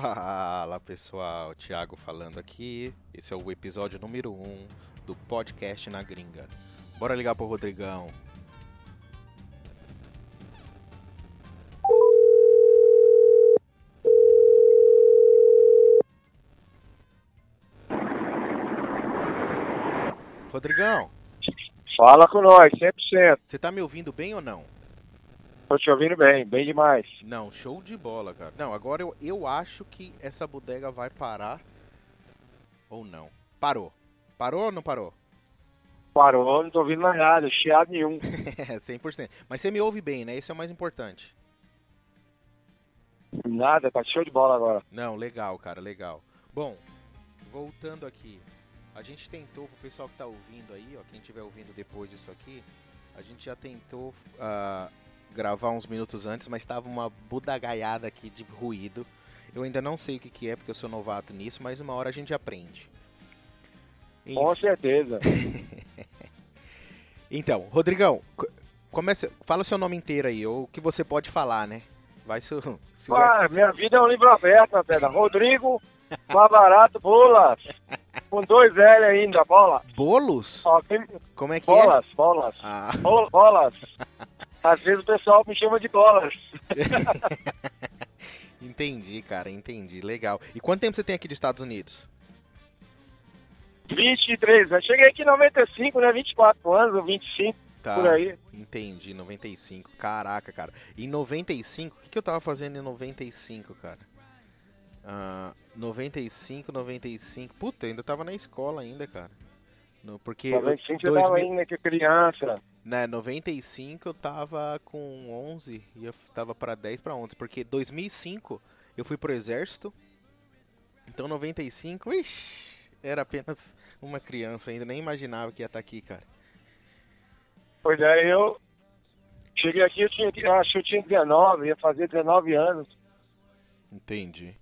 Fala pessoal, Thiago falando aqui. Esse é o episódio número 1 um do podcast na gringa. Bora ligar pro Rodrigão. Rodrigão, Fala com nós, 100%. você tá me ouvindo bem ou não? Tô te ouvindo bem, bem demais. Não, show de bola, cara. Não, agora eu, eu acho que essa bodega vai parar. Ou não. Parou. Parou ou não parou? Parou, não tô ouvindo mais nada, chiado nenhum. É, 100%. Mas você me ouve bem, né? Esse é o mais importante. Nada, tá show de bola agora. Não, legal, cara, legal. Bom, voltando aqui. A gente tentou, pro pessoal que tá ouvindo aí, ó, quem estiver ouvindo depois disso aqui, a gente já tentou ah, gravar uns minutos antes, mas tava uma budagaiada aqui de ruído. Eu ainda não sei o que, que é, porque eu sou novato nisso, mas uma hora a gente aprende. Com certeza. Então, Rodrigão, co- começa, fala seu nome inteiro aí, ou o que você pode falar, né? Vai se, se Ah, minha vida é um livro aberto, pedra. Rodrigo, barato, bolas. Com dois L ainda, bola. Bolos? Ó, quem- Como é que é? bolas, bolas. Ah, Bol- Bolas. Às vezes o pessoal me chama de bolas. entendi, cara, entendi. Legal. E quanto tempo você tem aqui dos Estados Unidos? 23, eu cheguei aqui em 95, né? 24 anos, ou 25, Tá. por aí. Entendi, 95. Caraca, cara. Em 95, o que, que eu tava fazendo em 95, cara? Ah, 95, 95. Puta, eu ainda tava na escola ainda, cara. No, porque. eu- 95 você tava 2000 ainda que criança. Né, 95 eu tava com 11 e eu tava pra 10 pra 11, porque 2005 eu fui pro exército. Então 95, ixi, era apenas uma criança ainda, nem imaginava que ia estar aqui, cara. Pois é, eu cheguei aqui, eu tinha, eu acho que eu tinha 19, ia fazer 19 anos. Entendi.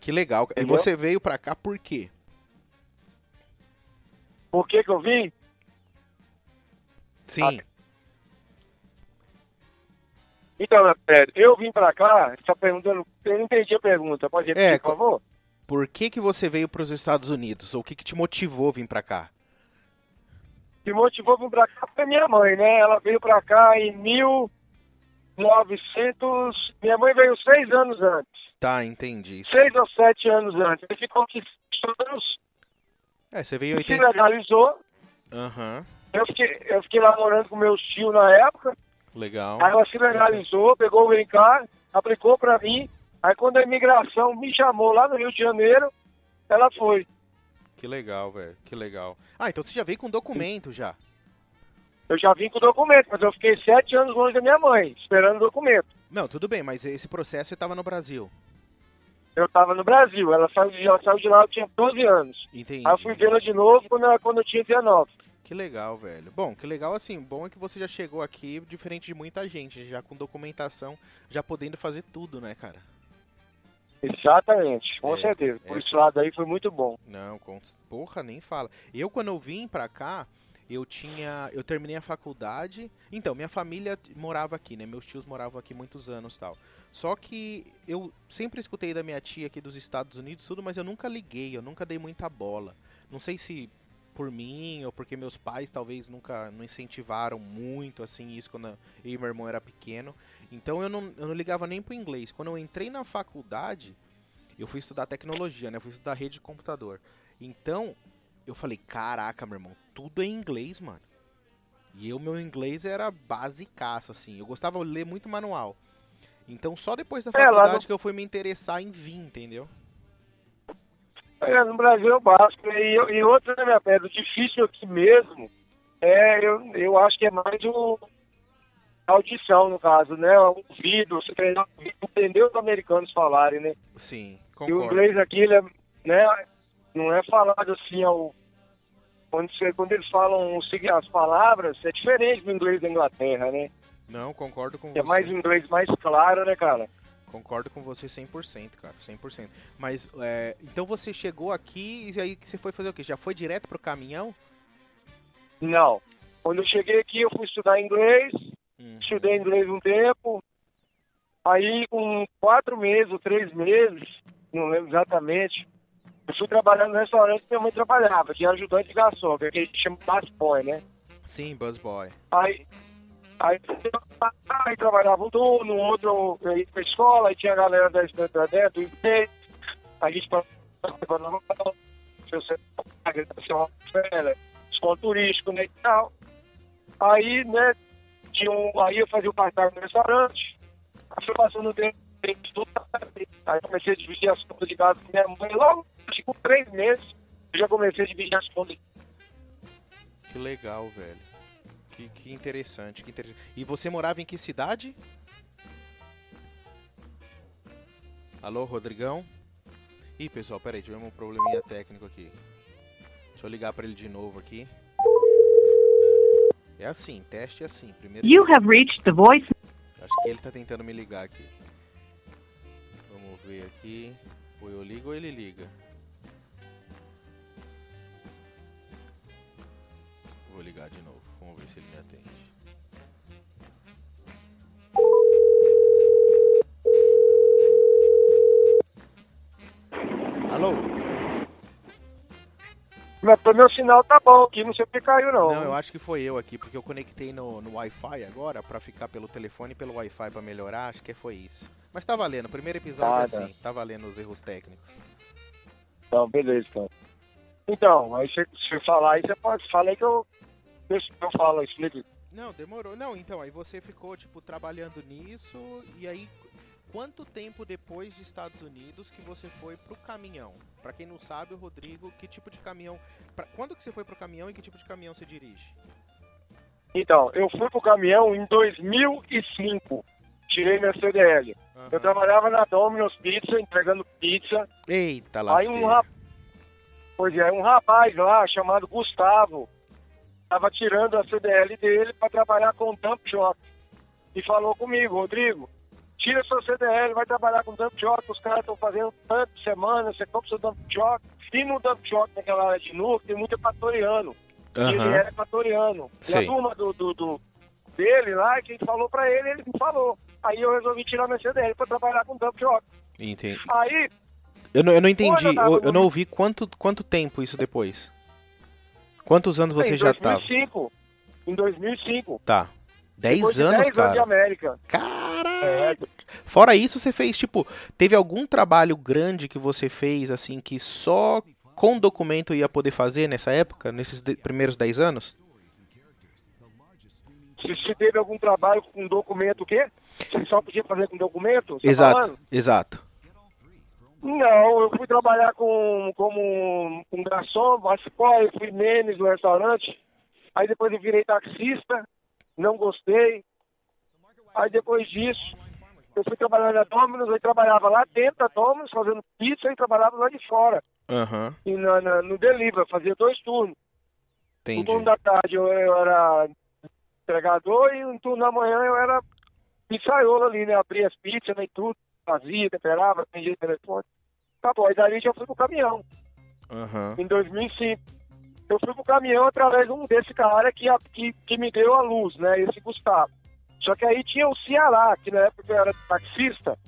Que legal. E Entendeu? você veio pra cá por quê? Por que que eu vim? Sim. Então, meu Pedro, eu vim pra cá, tá perguntando, eu não entendi a pergunta, pode repetir, É, por favor? Por que que você veio pros Estados Unidos? Ou o que que te motivou a vir pra cá? Me motivou a vir pra cá foi minha mãe, né? Ela veio pra cá em 1900, minha mãe veio seis anos antes, Tá, entendi. seis ou sete anos antes. Ele ficou aqui seis anos, É, você veio em se 80. legalizou, Aham. Eu fiquei, eu fiquei lá morando com meus tios na época, Legal. Aí ela se legalizou, pegou o green card, aplicou pra mim. Aí quando a imigração me chamou lá no Rio de Janeiro, ela foi. Que legal, velho. Que legal. Ah, então você já veio com documento já. Eu já vim com documento, mas eu fiquei sete anos longe da minha mãe, esperando o documento. Não, tudo bem, mas esse processo você tava no Brasil. Eu tava no Brasil, ela saiu de, ela saiu de lá, eu tinha 12 anos. Entendi. Aí eu fui vê-la de novo quando, ela- quando eu tinha 19. Que legal, velho. Bom, que legal assim. Bom é que você já chegou aqui diferente de muita gente, já com documentação, já podendo fazer tudo, né, cara? Exatamente, com É, certeza. Por essa- esse lado aí foi muito bom. Não, com... porra, nem fala. Eu quando eu vim pra cá, eu tinha, eu terminei a faculdade. Então, minha família morava aqui, né? Meus tios moravam aqui muitos anos, tal. Só que eu sempre escutei da minha tia aqui dos Estados Unidos tudo, mas eu nunca liguei, eu nunca dei muita bola. Não sei se por mim ou porque meus pais talvez nunca não incentivaram muito assim isso quando eu e meu irmão era pequeno. Então eu não, eu não ligava nem pro inglês. Quando eu entrei na faculdade, eu fui estudar tecnologia, né? Eu fui estudar rede de computador. Então, eu falei, caraca, meu irmão, tudo é em inglês, mano. E eu, meu inglês era basicaço, assim. Eu gostava de ler muito manual. Então, só depois da É, faculdade no- que eu fui me interessar em vir, entendeu? É, no Brasil é o básico. E, e outra, né, minha pedra, o difícil aqui mesmo, é, eu, eu acho que é mais o, audição, no caso, né? O ouvido, você treinar entender os americanos falarem, né? Sim, E o concordo. inglês aqui, ele é, né, não é falado assim ao... Quando, você, quando eles falam as palavras, é diferente do inglês da Inglaterra, né? Não, concordo com É você. mais inglês mais claro, né, cara? Concordo com você 100%, cara, 100%. Mas, é, então você chegou aqui e aí você foi fazer o quê? Já foi direto pro caminhão? Não. Quando eu cheguei aqui, eu fui estudar inglês, Hum. estudei inglês um tempo. Aí, com quatro meses ou três meses, não lembro exatamente. Eu fui trabalhar no restaurante que minha mãe trabalhava, que era ajudante de garçom, que aquele que chama busboy, né? Sim, Buzzboy. Aí, aí, trabalhava um turno, outro eu ia pra escola, aí tinha a galera da da dentro, do IP, a gente passava desconto turístico, né, e tal. Aí, né, tinha um, aí eu fazia o part-time no restaurante, aí foi passando o tempo, aí comecei a dividir as contas de casa com minha mãe, logo, com três meses, eu já comecei a dividir as contas Que legal, velho. Que, que interessante, que interessante. E você morava em que cidade? Alô, Rodrigão? Ih, pessoal, peraí, tivemos um probleminha técnico aqui. Deixa eu ligar pra ele de novo aqui. É assim, teste é assim. Primeiro, You have reached the voice. acho que ele tá tentando me ligar aqui. Vamos ver aqui. Ou eu ligo ou ele liga. Vou ligar de novo. Vamos ver se ele me atende. Alô? Mas meu sinal tá bom aqui, não sei porque caiu não. Não, eu acho que foi eu aqui, porque eu conectei no, no Wi-Fi agora pra ficar pelo telefone e pelo Wi-Fi pra melhorar, acho que foi isso. Mas tá valendo, o primeiro episódio é Tá, assim, tá valendo os erros técnicos. Então, beleza, então. Então, aí você falar aí, você pode falar aí que eu, eu, eu falo, eu explico. Não, demorou. Não, então, aí você ficou, tipo, trabalhando nisso, e aí, quanto tempo depois de Estados Unidos que você foi pro caminhão? Pra quem não sabe, o Rodrigo, que tipo de caminhão... Pra, quando que você foi pro caminhão e que tipo de caminhão você dirige? Então, eu fui pro caminhão em 2005. Tirei minha CDL. Aham. Eu trabalhava na Domino's Pizza, entregando pizza. Eita, Aí lasqueira. um rapaz, pois é, um rapaz lá chamado Gustavo estava tirando a CDL dele para trabalhar com o dump truck e falou comigo, Rodrigo, tira sua CDL, vai trabalhar com dump truck, os caras estão fazendo tanto semana, você compra seu dump truck. E no dump truck naquela área de Nuco tem muito equatoriano. E ele era equatoriano. E Sei. a turma do, do, do- dele lá, quem falou pra ele, ele me falou. Aí eu resolvi tirar minha CDL para trabalhar com dump truck. Entendi. Aí Eu não, eu não entendi, eu eu, não ouvi quanto, quanto tempo isso depois. Quantos anos você em já tava? 2005, Em 2005. Tá. Depois 10 de anos, 10 anos de cara. América. Caraca! Fora isso, você fez, tipo, teve algum trabalho grande que você fez, assim, que só com documento ia poder fazer nessa época, nesses de- primeiros 10 anos? se, se teve algum trabalho com documento, o quê? Você só podia fazer com documento? Tá exato, falando? exato. Não, eu fui trabalhar com, como um garçom, boy, fui memes no restaurante. Aí depois eu virei taxista, não gostei. Aí depois disso, eu fui trabalhar na Domino's, eu trabalhava lá dentro da Domino's, fazendo pizza e trabalhava lá de fora. Aham, E na, na- no delivery, fazia dois turnos. Um entendi. turno da tarde eu, eu era entregador e um turno da manhã eu era pizzaiolo ali, né? Abria as pizzas né, e tudo, fazia, temperava, atendia telefone. Tá bom, aí dali já fui pro caminhão, Aham, em 2005. Eu fui pro caminhão através de um desse cara que, a- que, que me deu a luz, né? Esse Gustavo. Só que aí tinha o Ceará, que na época eu era taxista.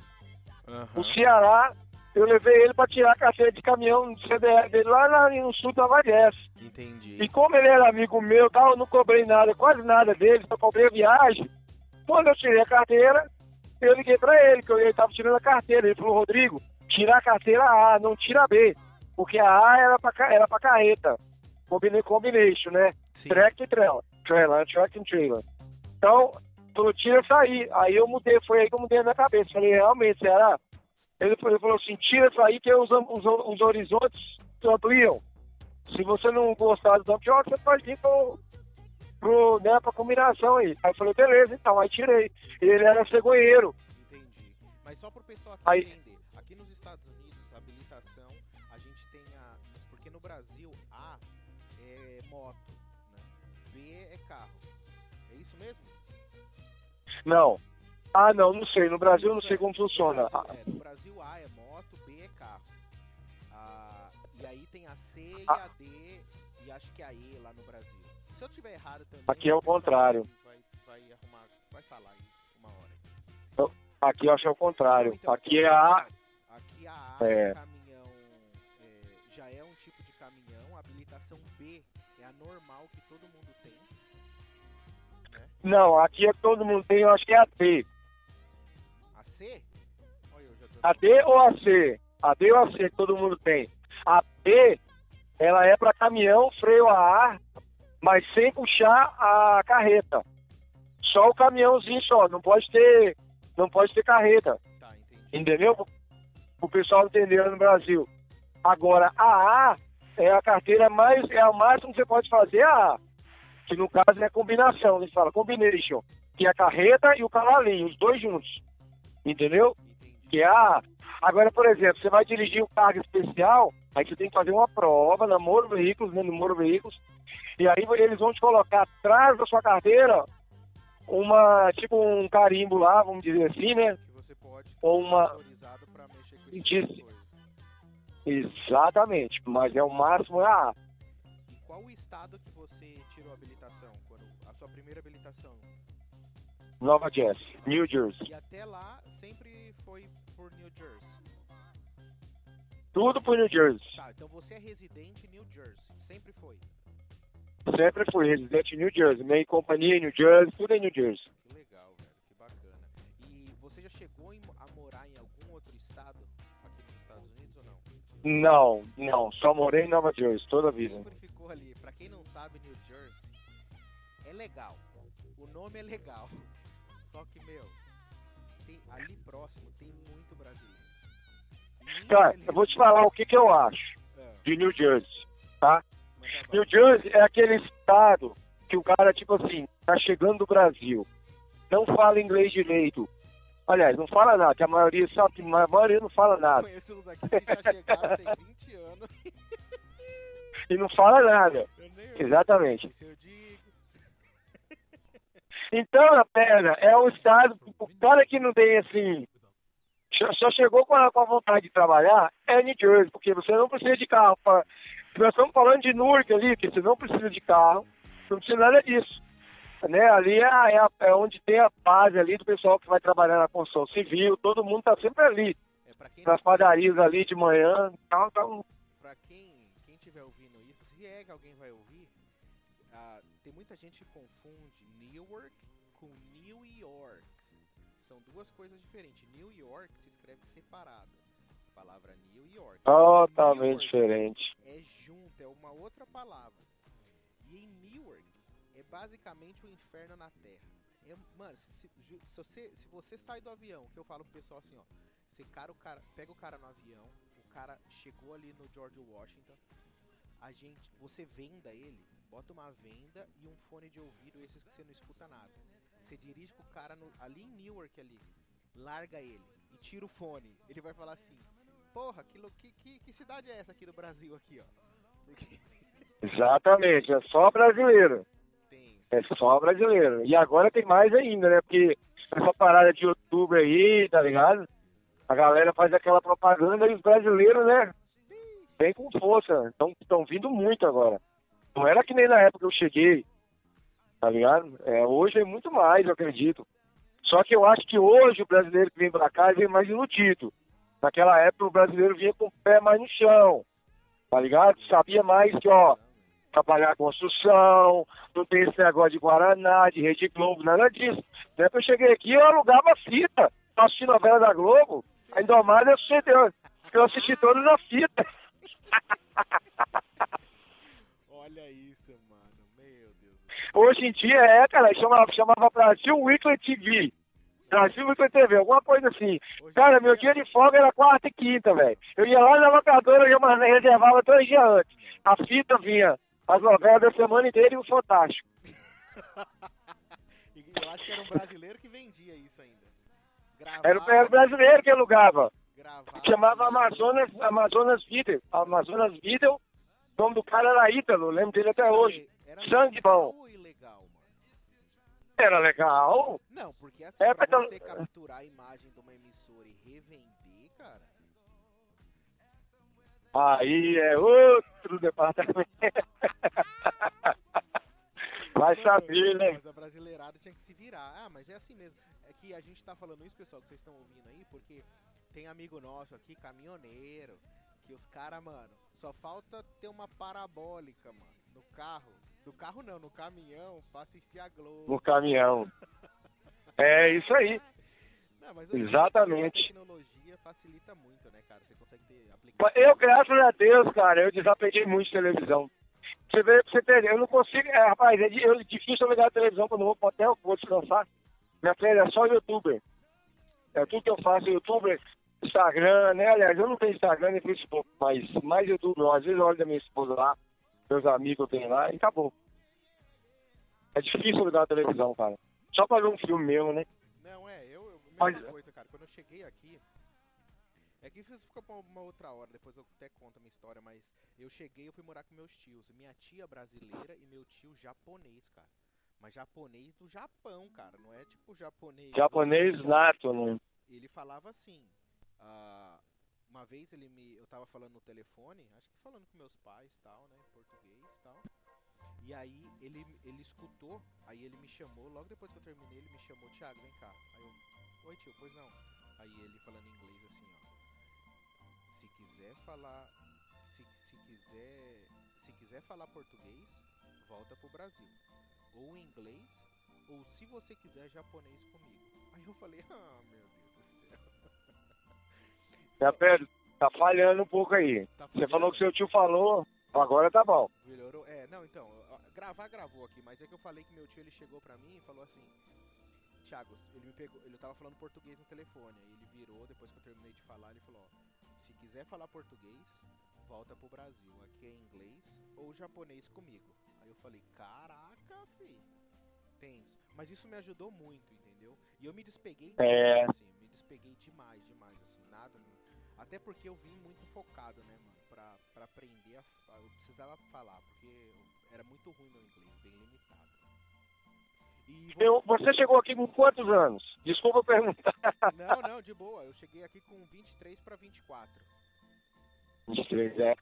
aham. O Ceará, eu levei ele para tirar a carteira de caminhão de CDR dele lá na- no sul da Valhesse. Entendi. E como ele era amigo meu, tal, eu não cobrei nada, quase nada dele, só cobrei a viagem. Quando eu tirei a carteira, eu liguei pra ele, que eu estava tirando a carteira. Ele falou, Rodrigo, tira a carteira A, não tira a B. Porque a A era pra, era pra carreta. Combina- Combination, né? Sim. Track e trailer. Trailer, track and trailer. Então, falou, tira essa aí. Aí eu mudei, foi aí que eu mudei a minha cabeça. Falei, realmente, será? Ele falou, ele falou assim, tira essa aí que os, os, os horizontes ampliam. Se você não gostar do dump truck, você pode ir pro, pro, né, pra combinação aí. Aí eu falei, beleza, então, aí tirei. Ele era cegonheiro. Entendi. Mas só pro pessoal aqui Aí- entender. Aqui nos Estados Unidos, a habilitação, a gente tem a. Porque no Brasil, A é moto, né? B é carro. É isso mesmo? Não. Ah, não, não sei. No Brasil eu não sei como funciona. No Brasil, é, no Brasil, A é moto, B é carro. Ah, e aí tem a C e Ah. a D e acho que a E lá no Brasil. Se eu tiver errado também. Aqui é o contrário. Vai, vai arrumar, vai falar aí uma hora. Aqui eu acho que é o contrário. Então, Aqui é a. Aqui a A é, é caminhão, é, já é um tipo de caminhão, a habilitação B é a normal que todo mundo tem. Né? Não, aqui é todo mundo tem, eu acho que é a D. A C? A D ou a C? A D ou a C que todo mundo tem. A B, ela é para caminhão, freio a ar, mas sem puxar a carreta. Só o caminhãozinho só, não pode ter, não pode ter carreta. Tá, Entendeu? O pessoal entender no Brasil. Agora, a A é a carteira mais, é o máximo que você pode fazer a A. Que no caso é a combinação, a gente fala combination, que é a carreta e o cavalinho, os dois juntos. Entendeu? Que é a A. Agora, por exemplo, você vai dirigir um cargo especial, aí você tem que fazer uma prova na Moro Veículos, né, no Moro Veículos, e aí eles vão te colocar atrás da sua carteira uma, tipo um carimbo lá, vamos dizer assim, né? Que você pode ou uma pra mexer com Diz... Exatamente, mas é o máximo ah. E qual o estado que você tirou a habilitação? A sua primeira habilitação? Nova Jersey, New Jersey. E até lá sempre foi por New Jersey. Tudo por New Jersey. Tá, então você é residente em New Jersey, sempre foi. Sempre fui residente em New Jersey, minha companhia em New Jersey, tudo em New Jersey. Que legal, velho, que bacana. E você já chegou a morar em algum outro estado aqui nos Estados Unidos ou não? Não, não, só morei em Nova Jersey toda a vida. Sempre ficou ali. Pra quem não sabe, New Jersey é legal. O nome é legal. Só que, meu, tem, ali próximo tem muito brasileiro. Cara, eu vou te falar o que, que eu acho de New Jersey, tá? New Jersey é aquele estado que o cara, tipo assim, tá chegando do Brasil, não fala inglês direito. Aliás, não fala nada, que a maioria sabe que a maioria não fala nada. Conheço uns aqui que já chegaram tem 20 anos. e não fala nada. Exatamente. Então, a perna é um estado, o cara que não tem assim, só chegou com a, com a vontade de trabalhar, é New Jersey, porque você não precisa de carro para nós estamos falando de Newark ali, que você não precisa de carro, não precisa nada disso. Né? Ali é, é, é, onde tem a base ali do pessoal que vai trabalhar na construção civil, todo mundo está sempre ali. É, nas padarias ali de manhã. Tal, tal. Para quem, quem estiver ouvindo isso, se é que alguém vai ouvir, ah, tem muita gente que confunde Newark com New York. São duas coisas diferentes. New York se escreve separado palavra New York. Totalmente diferente. É junto, é uma outra palavra. E em Newark é basicamente o um inferno na Terra. É, mano, se, se, você, se você sai do avião, que eu falo pro pessoal assim, ó, você cara o cara, pega o cara no avião, o cara chegou ali no George Washington, a gente, você venda ele, bota uma venda e um fone de ouvido, esses que você não escuta nada. Você dirige com o cara no, ali em Newark ali, larga ele e tira o fone. Ele vai falar assim: porra, que, que, que cidade é essa aqui no Brasil, aqui, ó? Porque... Exatamente, é só brasileiro. Tem. É só brasileiro. E agora tem mais ainda, né? Porque essa parada de outubro aí, tá ligado? A galera faz aquela propaganda e os brasileiros, né? Vem com força. Estão vindo muito agora. Não era que nem na época que eu cheguei, tá ligado? É, hoje é muito mais, eu acredito. Só que eu acho que hoje o brasileiro que vem pra cá vem mais iludido. Naquela época o brasileiro vinha com o pé mais no chão, tá ligado? Sabia mais que, ó, trabalhar construção, não tem esse negócio de Guaraná, de Rede Globo, nada disso. Depois que eu cheguei aqui, eu alugava fita pra assistir novela da Globo, ainda mais eu assisti, eu assisti todas na fita. Olha isso. Hoje em dia é, cara, chamava, chamava Brasil Weekly TV. Brasil Weekly TV, alguma coisa assim. Cara, meu dia de folga era quarta e quinta, velho. Eu ia lá na locadora, eu reservava dois dias antes. A fita vinha, as novelas da semana inteira e o Fantástico. eu acho que era um brasileiro que vendia isso ainda. Gravava, era, era o brasileiro que alugava. Gravava, Chamava Amazonas, Amazonas Video. Amazonas Video. O nome do cara era Ítalo, lembro dele até hoje. Sangue bom. Era legal. Não, porque assim, é, pra você capturar a imagem de uma emissora e revender, cara. Aí é outro departamento. Vai saber, né? Mas a brasileirada tinha que se virar. Ah, mas é assim mesmo. É que a gente tá falando isso, pessoal, que vocês estão ouvindo aí, porque tem amigo nosso aqui, caminhoneiro, que os caras, mano, só falta ter uma parabólica, mano, no carro. No carro não, no caminhão, pra assistir a Globo. No caminhão. é isso aí. Não, mas Exatamente. A tecnologia facilita muito, né, cara? Você consegue ter aplicativo. Eu, graças a Deus, cara, eu desapeguei muito de televisão. Você vê, você entender, eu não consigo, é, rapaz, é, eu- difícil eu ligar a televisão quando eu vou pro hotel, vou descansar. Minha filha é só youtuber. É tudo que eu faço, youtuber, Instagram, né? Aliás, eu não tenho Instagram nem Facebook, mas mais youtuber. Às vezes eu olho da minha esposa lá, meus amigos eu tenho lá e acabou. É difícil ligar a televisão, cara. Só pra ver um filme mesmo, né? Não, é, eu, eu mesma Mas- coisa, cara. Quando eu cheguei aqui, é que isso fica pra uma outra hora, depois eu até conto a minha história, mas eu cheguei, eu fui morar com meus tios. Minha tia brasileira e meu tio japonês, cara. Mas japonês do Japão, cara, não é tipo japonês. Japonês nato, né? Ele falava assim. ah, uma vez ele me. Eu tava falando no telefone, acho que falando com meus pais tal, né? Em português tal. E aí ele, ele escutou, aí ele me chamou, logo depois que eu terminei, ele me chamou, Thiago, vem cá. Aí eu, oi tio, pois não. Aí ele falando em inglês assim, ó. Se quiser falar. Se, se quiser. Se quiser falar português, volta pro Brasil. Ou inglês, ou se você quiser japonês comigo. Aí eu falei, ah meu Deus. Minha Pedro, tá falhando um pouco aí. Tá Você falou que seu tio falou, agora tá bom. Melhorou? É, não, então, gravar gravou aqui, mas é que eu falei que meu tio ele chegou pra mim e falou assim: Thiago, ele me pegou, ele tava falando português no telefone, aí ele virou, depois que eu terminei de falar, ele falou: ó, se quiser falar português, volta pro Brasil, aqui é inglês ou japonês comigo. Aí eu falei: caraca, fi, tenso. Mas isso me ajudou muito, entendeu? E eu me despeguei É. demais, assim, me despeguei demais, demais, assim, nada. Até porque eu vim muito focado, né, mano, pra, pra aprender a. Eu precisava falar, porque era muito ruim meu inglês, bem limitado. E você... Eu, você chegou aqui com quantos anos? Desculpa perguntar. Não, não, de boa. Eu cheguei aqui com 23 pra 24. 23, é.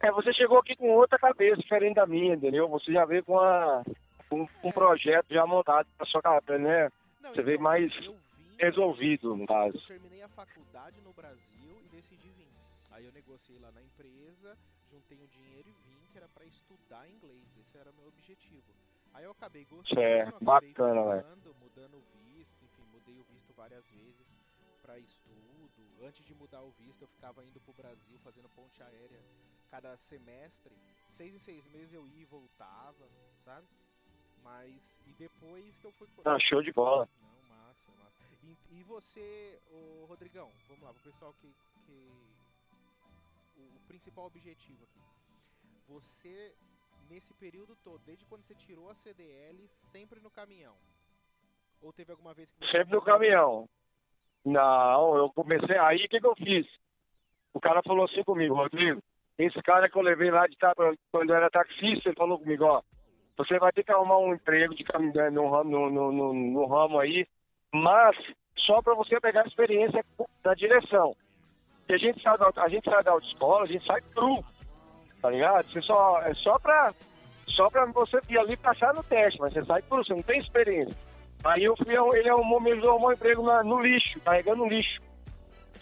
É, você chegou aqui com outra cabeça, diferente da minha, entendeu? Você já veio com a, um, um projeto já montado pra sua cabeça, né? Não, Você veio mais eu vim, Resolvido, no caso. Eu terminei a faculdade no Brasil decidi vir. Aí eu negociei lá na empresa, juntei o dinheiro e vim, que era pra estudar inglês. Esse era o meu objetivo. Aí eu acabei gostando, Certo, acabei bacana, ficando, mudando o visto, enfim, mudei o visto várias vezes pra estudo. Antes de mudar o visto, eu ficava indo pro Brasil fazendo ponte aérea cada semestre. Seis em seis meses eu ia e voltava, sabe? Mas, e depois que eu fui... Ah, show de bola. Não, massa, massa. E, e você, ô, Rodrigão, vamos lá, pro pessoal que. Que o, principal objetivo aqui. Você, nesse período todo, desde quando você tirou a CDL, sempre no caminhão? Ou teve alguma vez que. Sempre no caminhão. Não, eu comecei. Aí o que, que eu fiz? O cara falou assim comigo, Rodrigo. Esse cara que eu levei lá de quando eu era taxista, ele falou comigo, ó. Você vai ter que arrumar um emprego de caminhão no, ramo- no, no, no, no ramo aí, mas só para você pegar a experiência da direção. E a gente sai da, a gente sai da autoescola, a gente sai cru, tá ligado? Você só, é só pra, só pra você ir ali passar no teste, mas você sai cru, você não tem experiência. Aí eu fui, ele arrumou, me arrumou um emprego na- no lixo, carregando lixo.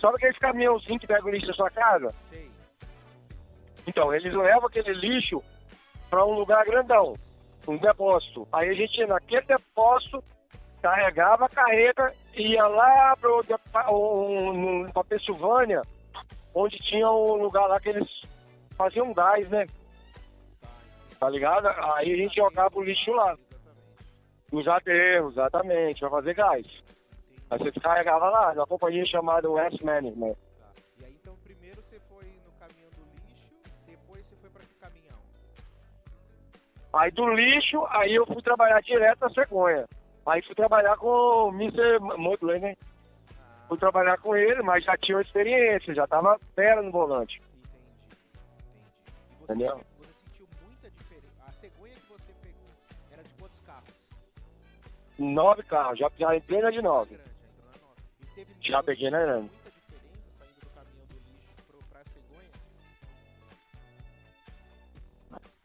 Sabe aquele caminhãozinho que pega o lixo da sua casa? Sei. Então, eles levam aquele lixo para um lugar grandão, um depósito. Aí a gente ia naquele depósito, carregava a carreta ia lá para um, a Pensilvânia, onde tinha um lugar lá que eles faziam gás, né? Tá, ligado? Aí a gente jogava o lixo lá. Os aterros, exatamente, para fazer gás. Aí você carregava lá, na companhia chamada West Management. Tá. E aí então primeiro você foi no do lixo, depois você foi pra que caminhão? Aí do lixo, aí eu fui trabalhar direto na cegonha. Aí fui trabalhar com o Mr. Modley, né? Fui trabalhar com ele, mas já tinha experiência, já tava fera no volante. entendi. Entendi. E você, você sentiu muita diferença. A cegonha que você pegou era de quantos carros? Nove carros, já, já entrei na de nove. grande, já nove. Peguei na grande.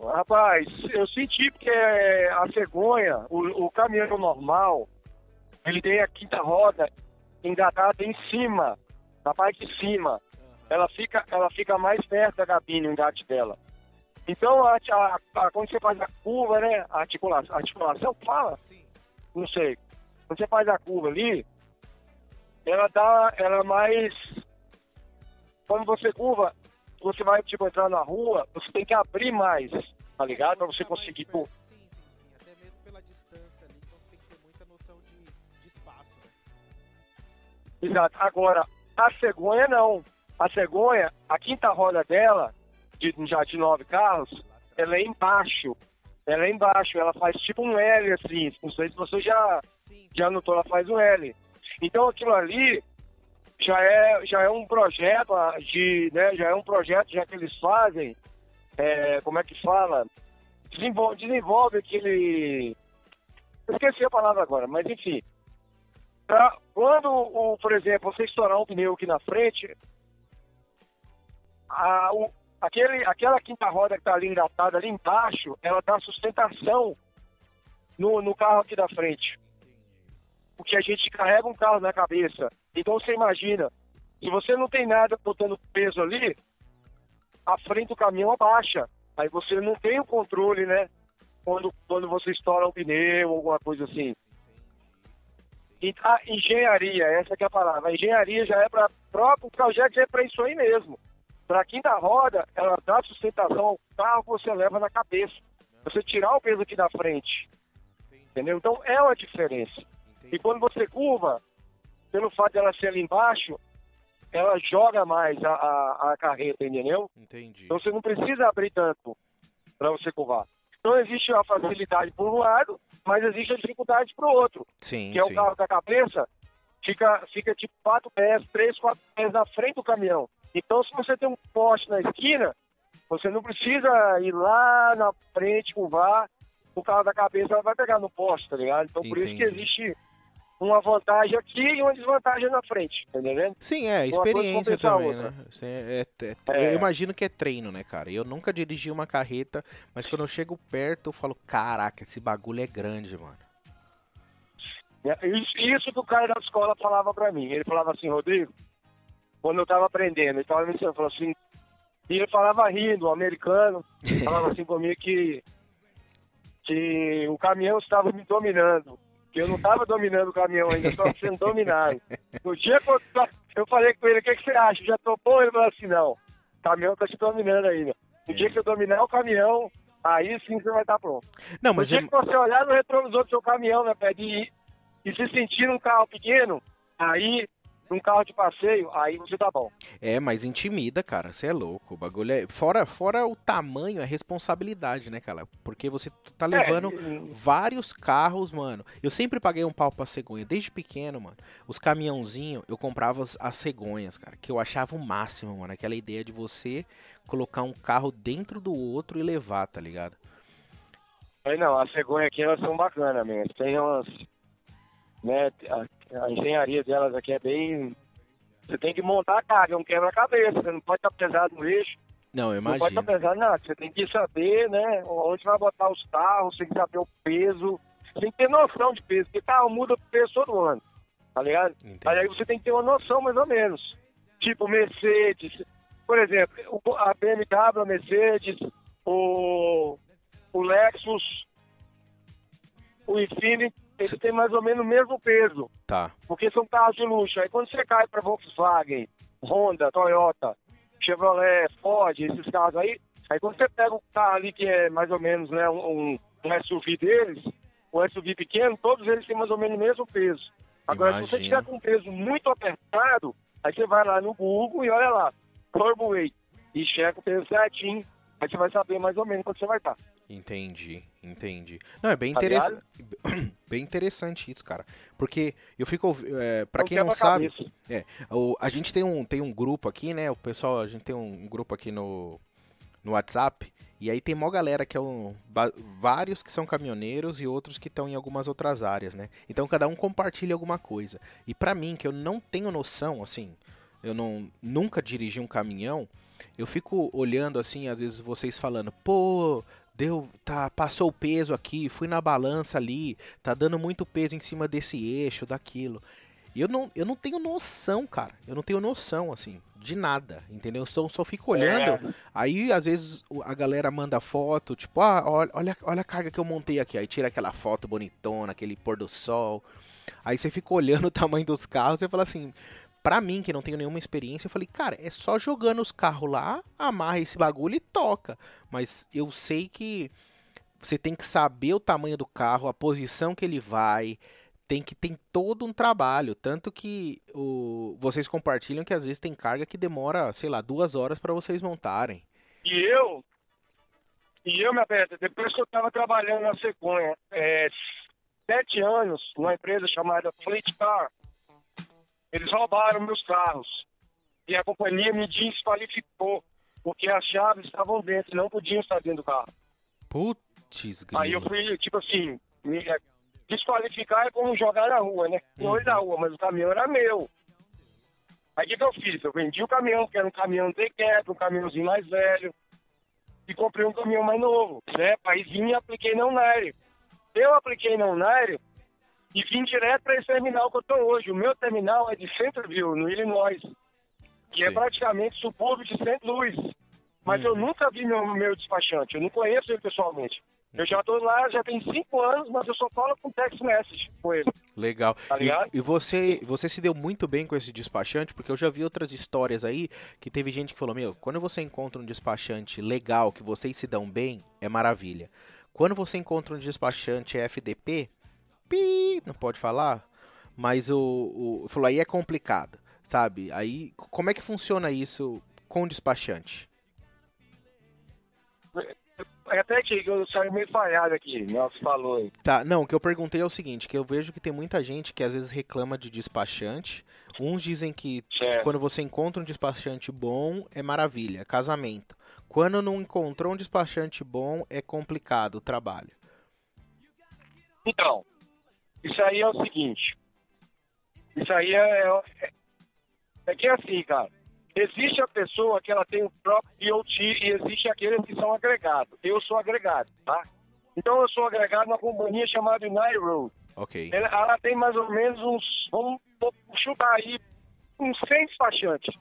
Rapaz, eu senti porque a cegonha, o, o caminhão normal, ele tem a quinta roda engatada em cima na parte de cima. Ela fica, ela fica mais perto da cabine, o engate dela. Então, a, a, a, quando você faz a curva, né? A articulação, articulação fala? Sim. Não sei. Quando você faz a curva ali, ela dá, ela é mais. Quando você curva, você vai tipo entrar na rua, você tem que abrir mais, tá ligado? Pra você conseguir. Pô. Exato. Agora, a cegonha não. A cegonha, a quinta roda dela, de, já de nove carros, ela é embaixo. Ela é embaixo, ela faz tipo um L assim. Não sei se você já, já notou, ela faz um L. Então aquilo ali já é, já é um projeto ah, de, né, já é um projeto já que eles fazem, é, como é que fala? Desenvolve, desenvolve aquele. Esqueci a palavra agora, mas enfim. Pra, quando, o, por exemplo, você estourar um pneu aqui na frente, a, o, aquele, aquela quinta roda que está ali engatada ali embaixo, ela dá sustentação no, no carro aqui da frente. Porque a gente carrega um carro na cabeça. Então você imagina, se você não tem nada botando peso ali, a frente do caminhão abaixa. Aí você não tem o controle, né? Quando, quando você estoura um pneu ou alguma coisa assim. E a engenharia, essa que é a palavra. A engenharia já é para próprio projeto, já é para isso aí mesmo. Para a quinta roda, ela dá sustentação ao carro que você leva na cabeça. Você tirar o peso aqui da frente. Entendeu? Então é uma diferença. E quando você curva, pelo fato dela ser ali embaixo, ela joga mais a, a, a carreta, entendeu? Entendi. Então você não precisa abrir tanto para você curvar. Então existe a facilidade por um lado, mas existe a dificuldade para o outro. Sim, Que é o sim. carro da cabeça, fica, fica tipo quatro pés, três, quatro pés na frente do caminhão. Então se você tem um poste na esquina, você não precisa ir lá na frente curvar, o carro da cabeça vai pegar no poste, tá ligado? Então por isso que Entendi. existe uma vantagem aqui e uma desvantagem na frente, tá entendendo? Sim, é, experiência também, né? Assim, é- é- É. Eu imagino que é treino, né, cara? Eu nunca dirigi uma carreta, mas quando eu chego perto, eu falo, caraca, esse bagulho é grande, mano. Isso, isso que o cara da escola falava pra mim. Ele falava assim, Rodrigo, quando eu tava aprendendo, ele tava me ensinando, falou assim, e ele falava rindo, o americano, falava assim comigo que, que o caminhão estava me dominando. Que eu não estava dominando o caminhão ainda, eu estava sendo dominado. No dia que eu, eu falei com ele, o que, que você acha? Já topou? Ele falou assim, não, o caminhão está te dominando ainda. No É. dia que eu dominar o caminhão, aí sim você vai estar pronto. Não, No mas dia é, que você olhar no retrovisor do seu caminhão, né, Pé, e, e se sentir um carro pequeno, aí, num carro de passeio, aí você tá bom. é, mas intimida, cara. Você é louco. O bagulho é. Fora, fora o tamanho, é responsabilidade, né, cara? Porque você tá levando. É, vários carros, mano. Eu sempre paguei um pau pra cegonha, desde pequeno, mano. Os caminhãozinhos, eu comprava as, as cegonhas, cara, que eu achava o máximo, mano. Aquela ideia de você colocar um carro dentro do outro e levar, tá ligado? Aí não, as cegonhas aqui, elas são bacanas mesmo. Tem umas, né, a, engenharia delas aqui é bem... Você tem que montar a carga, é um quebra-cabeça, você não pode estar pesado no eixo, Não, eu não pode estar imagino. pesado nada. Você tem que saber, né, onde vai botar os carros, tem que saber o peso, você tem que ter noção de peso, porque carro muda o peso todo ano, tá ligado? Entendi. Aí você tem que ter uma noção mais ou menos. Tipo Mercedes, por exemplo, a BMW, a Mercedes, o, o Lexus, o Infiniti, eles têm mais ou menos o mesmo peso, Tá. porque são carros de luxo. Aí quando você cai para Volkswagen, Honda, Toyota, Chevrolet, Ford, esses carros aí, aí quando você pega o carro ali que é mais ou menos né, um, um SUV deles, um SUV pequeno, todos eles têm mais ou menos o mesmo peso. Agora, se você tiver com um peso muito apertado, aí você vai lá no Google e olha lá, Turbo Weight, e checa o peso certinho, aí você vai saber mais ou menos quanto você vai estar. Entendi, entendi. Não, é bem interessante. bem interessante isso, cara. Porque eu fico. É, pra Então, quem não sabe, quebra-cabeça. O- a gente tem um, tem um grupo aqui, né? O pessoal, a gente tem um, grupo aqui no, no WhatsApp. E aí tem mó galera que é um. vários que são caminhoneiros e outros que estão em algumas outras áreas, né? Então cada um compartilha alguma coisa. E pra mim, que eu não tenho noção, assim, eu não nunca dirigi um caminhão, eu fico olhando assim, às vezes vocês falando, pô, deu, tá, passou o peso aqui, fui na balança ali, tá dando muito peso em cima desse eixo, daquilo. Eu não, eu não tenho noção, cara. Eu não tenho noção, assim, de nada, entendeu? Eu só, só fico olhando. É. Aí, às vezes, a galera manda foto, tipo, ah, olha, olha a carga que eu montei aqui. Aí tira aquela foto bonitona, aquele pôr do sol. Aí você fica olhando o tamanho dos carros e fala assim. Pra mim, que não tenho nenhuma experiência, eu falei, cara, é só jogando os carros lá, amarra esse bagulho e toca. Mas eu sei que você tem que saber o tamanho do carro, a posição que ele vai, tem que tem todo um trabalho, tanto que o, vocês compartilham que às vezes tem carga que demora, sei lá, duas horas para vocês montarem. E eu, e eu, minha pedra, depois que eu estava trabalhando na Sequoia, é, sete anos, numa empresa chamada Fleet Car, eles roubaram meus carros e a companhia me desqualificou porque as chaves estavam dentro, não podiam estar dentro do carro. Putz, Aí eu fui, tipo assim, me, desqualificar é como jogar na rua, né? Não uhum. na rua, mas o caminhão era meu. Aí o que, que eu fiz? Eu vendi o caminhão, que era um caminhão quieto, um caminhãozinho mais velho, e comprei um caminhão mais novo, né? Aí vim e apliquei não Naire. Eu apliquei não Naire e vim direto para esse terminal que eu tô hoje. O meu terminal é de Centerville, no Illinois, que é Sim. é praticamente subúrbio de St. Louis. Mas hum. eu nunca vi meu, meu despachante, eu não conheço ele pessoalmente. Eu já tô lá, já tem cinco anos, mas eu só falo com text message com ele. Legal. Tá e, e, você, você se deu muito bem com esse despachante, porque eu já vi outras histórias aí que teve gente que falou: Meu, quando você encontra um despachante legal, que vocês se dão bem, é maravilha. Quando você encontra um despachante FDP, pi, não pode falar, mas o, o falou aí é complicado, sabe? Aí como é que funciona isso com o despachante? É até que eu saí meio falhado aqui, Nelson falou aí. Tá, não, o que eu perguntei é o seguinte, que eu vejo que tem muita gente que às vezes reclama de despachante. Uns dizem que certo. quando você encontra um despachante bom, é maravilha, casamento. Quando não encontrou um despachante bom, é complicado o trabalho. Então, isso aí é o seguinte. Isso aí é, é, é que é assim, cara. Existe a pessoa que ela tem o próprio IoT e existe aqueles que são agregados. Eu sou agregado, tá? Então eu sou agregado numa companhia chamada United Road. Ok. Ela, ela, tem mais ou menos uns, vamos chutar aí, uns 100 despachantes.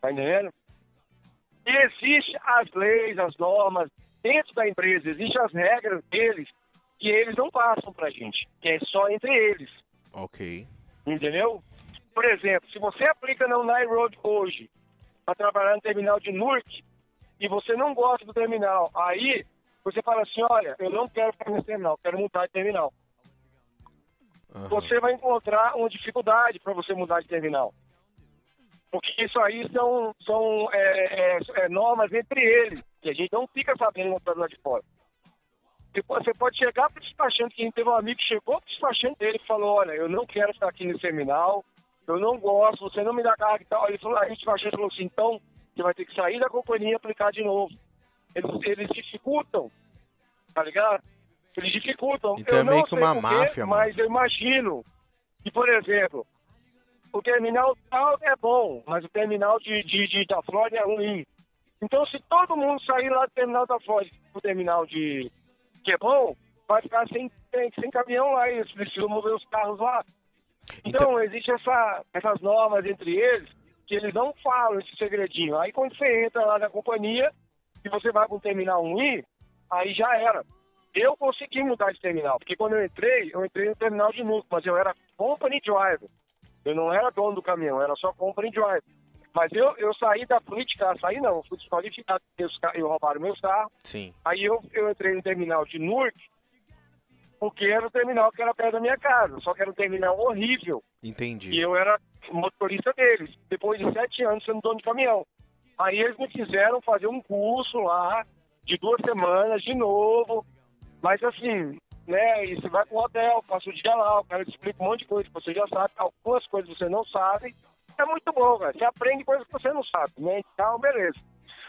Tá entendendo? E existe as leis, as normas dentro da empresa, existem as regras deles que eles não passam pra gente, que é só entre eles. Ok. Entendeu? Por exemplo, se você aplica na Unai Road hoje para trabalhar no terminal de Newark e você não gosta do terminal, aí você fala assim, olha, eu não quero ficar nesse terminal, quero mudar de terminal. Uhum. Você vai encontrar uma dificuldade para você mudar de terminal. Porque isso aí são, são é, é, é, normas entre eles, que a gente não fica sabendo lado de fora. Você pode chegar para o despachante, que teve um amigo que chegou para o despachante dele e falou, olha, eu não quero estar aqui nesse terminal, eu não gosto, você não me dá carga e tal. Ele falou, a gente vai falou assim, então você vai ter que sair da companhia e aplicar de novo. Eles, eles dificultam, tá ligado? Eles dificultam. Então eu é meio que uma porquê, máfia, Mas eu imagino que, por exemplo, o terminal tal é bom, mas o terminal de, de, de, da Flórida é ruim. Então, se todo mundo sair lá do terminal da Flórida pro terminal de que é bom, vai ficar sem, sem, sem caminhão lá e eles precisam mover os carros lá. Então, então existe essa, essas normas entre eles que eles não falam esse segredinho. Aí quando você entra lá na companhia e você vai para um terminal ruim, aí já era. Eu consegui mudar de terminal, porque quando eu entrei, eu entrei no terminal de núcleo, mas eu era company driver. Eu não era dono do caminhão, eu era só company driver. Mas eu, eu saí da política, saí não, fui desqualificado, porque eu roubaram meus carros. Sim. Aí eu, eu entrei no terminal de Newark, porque era o terminal que era perto da minha casa, só que era um terminal horrível. Entendi. E eu era motorista deles, depois de sete anos sendo dono de caminhão. Aí eles me fizeram fazer um curso lá, de duas semanas, de novo, mas assim, né, e você vai pro hotel, passa o dia lá, o cara te explica um monte de coisa que você já sabe, algumas coisas você não sabe, é muito bom, velho. Você aprende coisas que você não sabe, né? Então, beleza.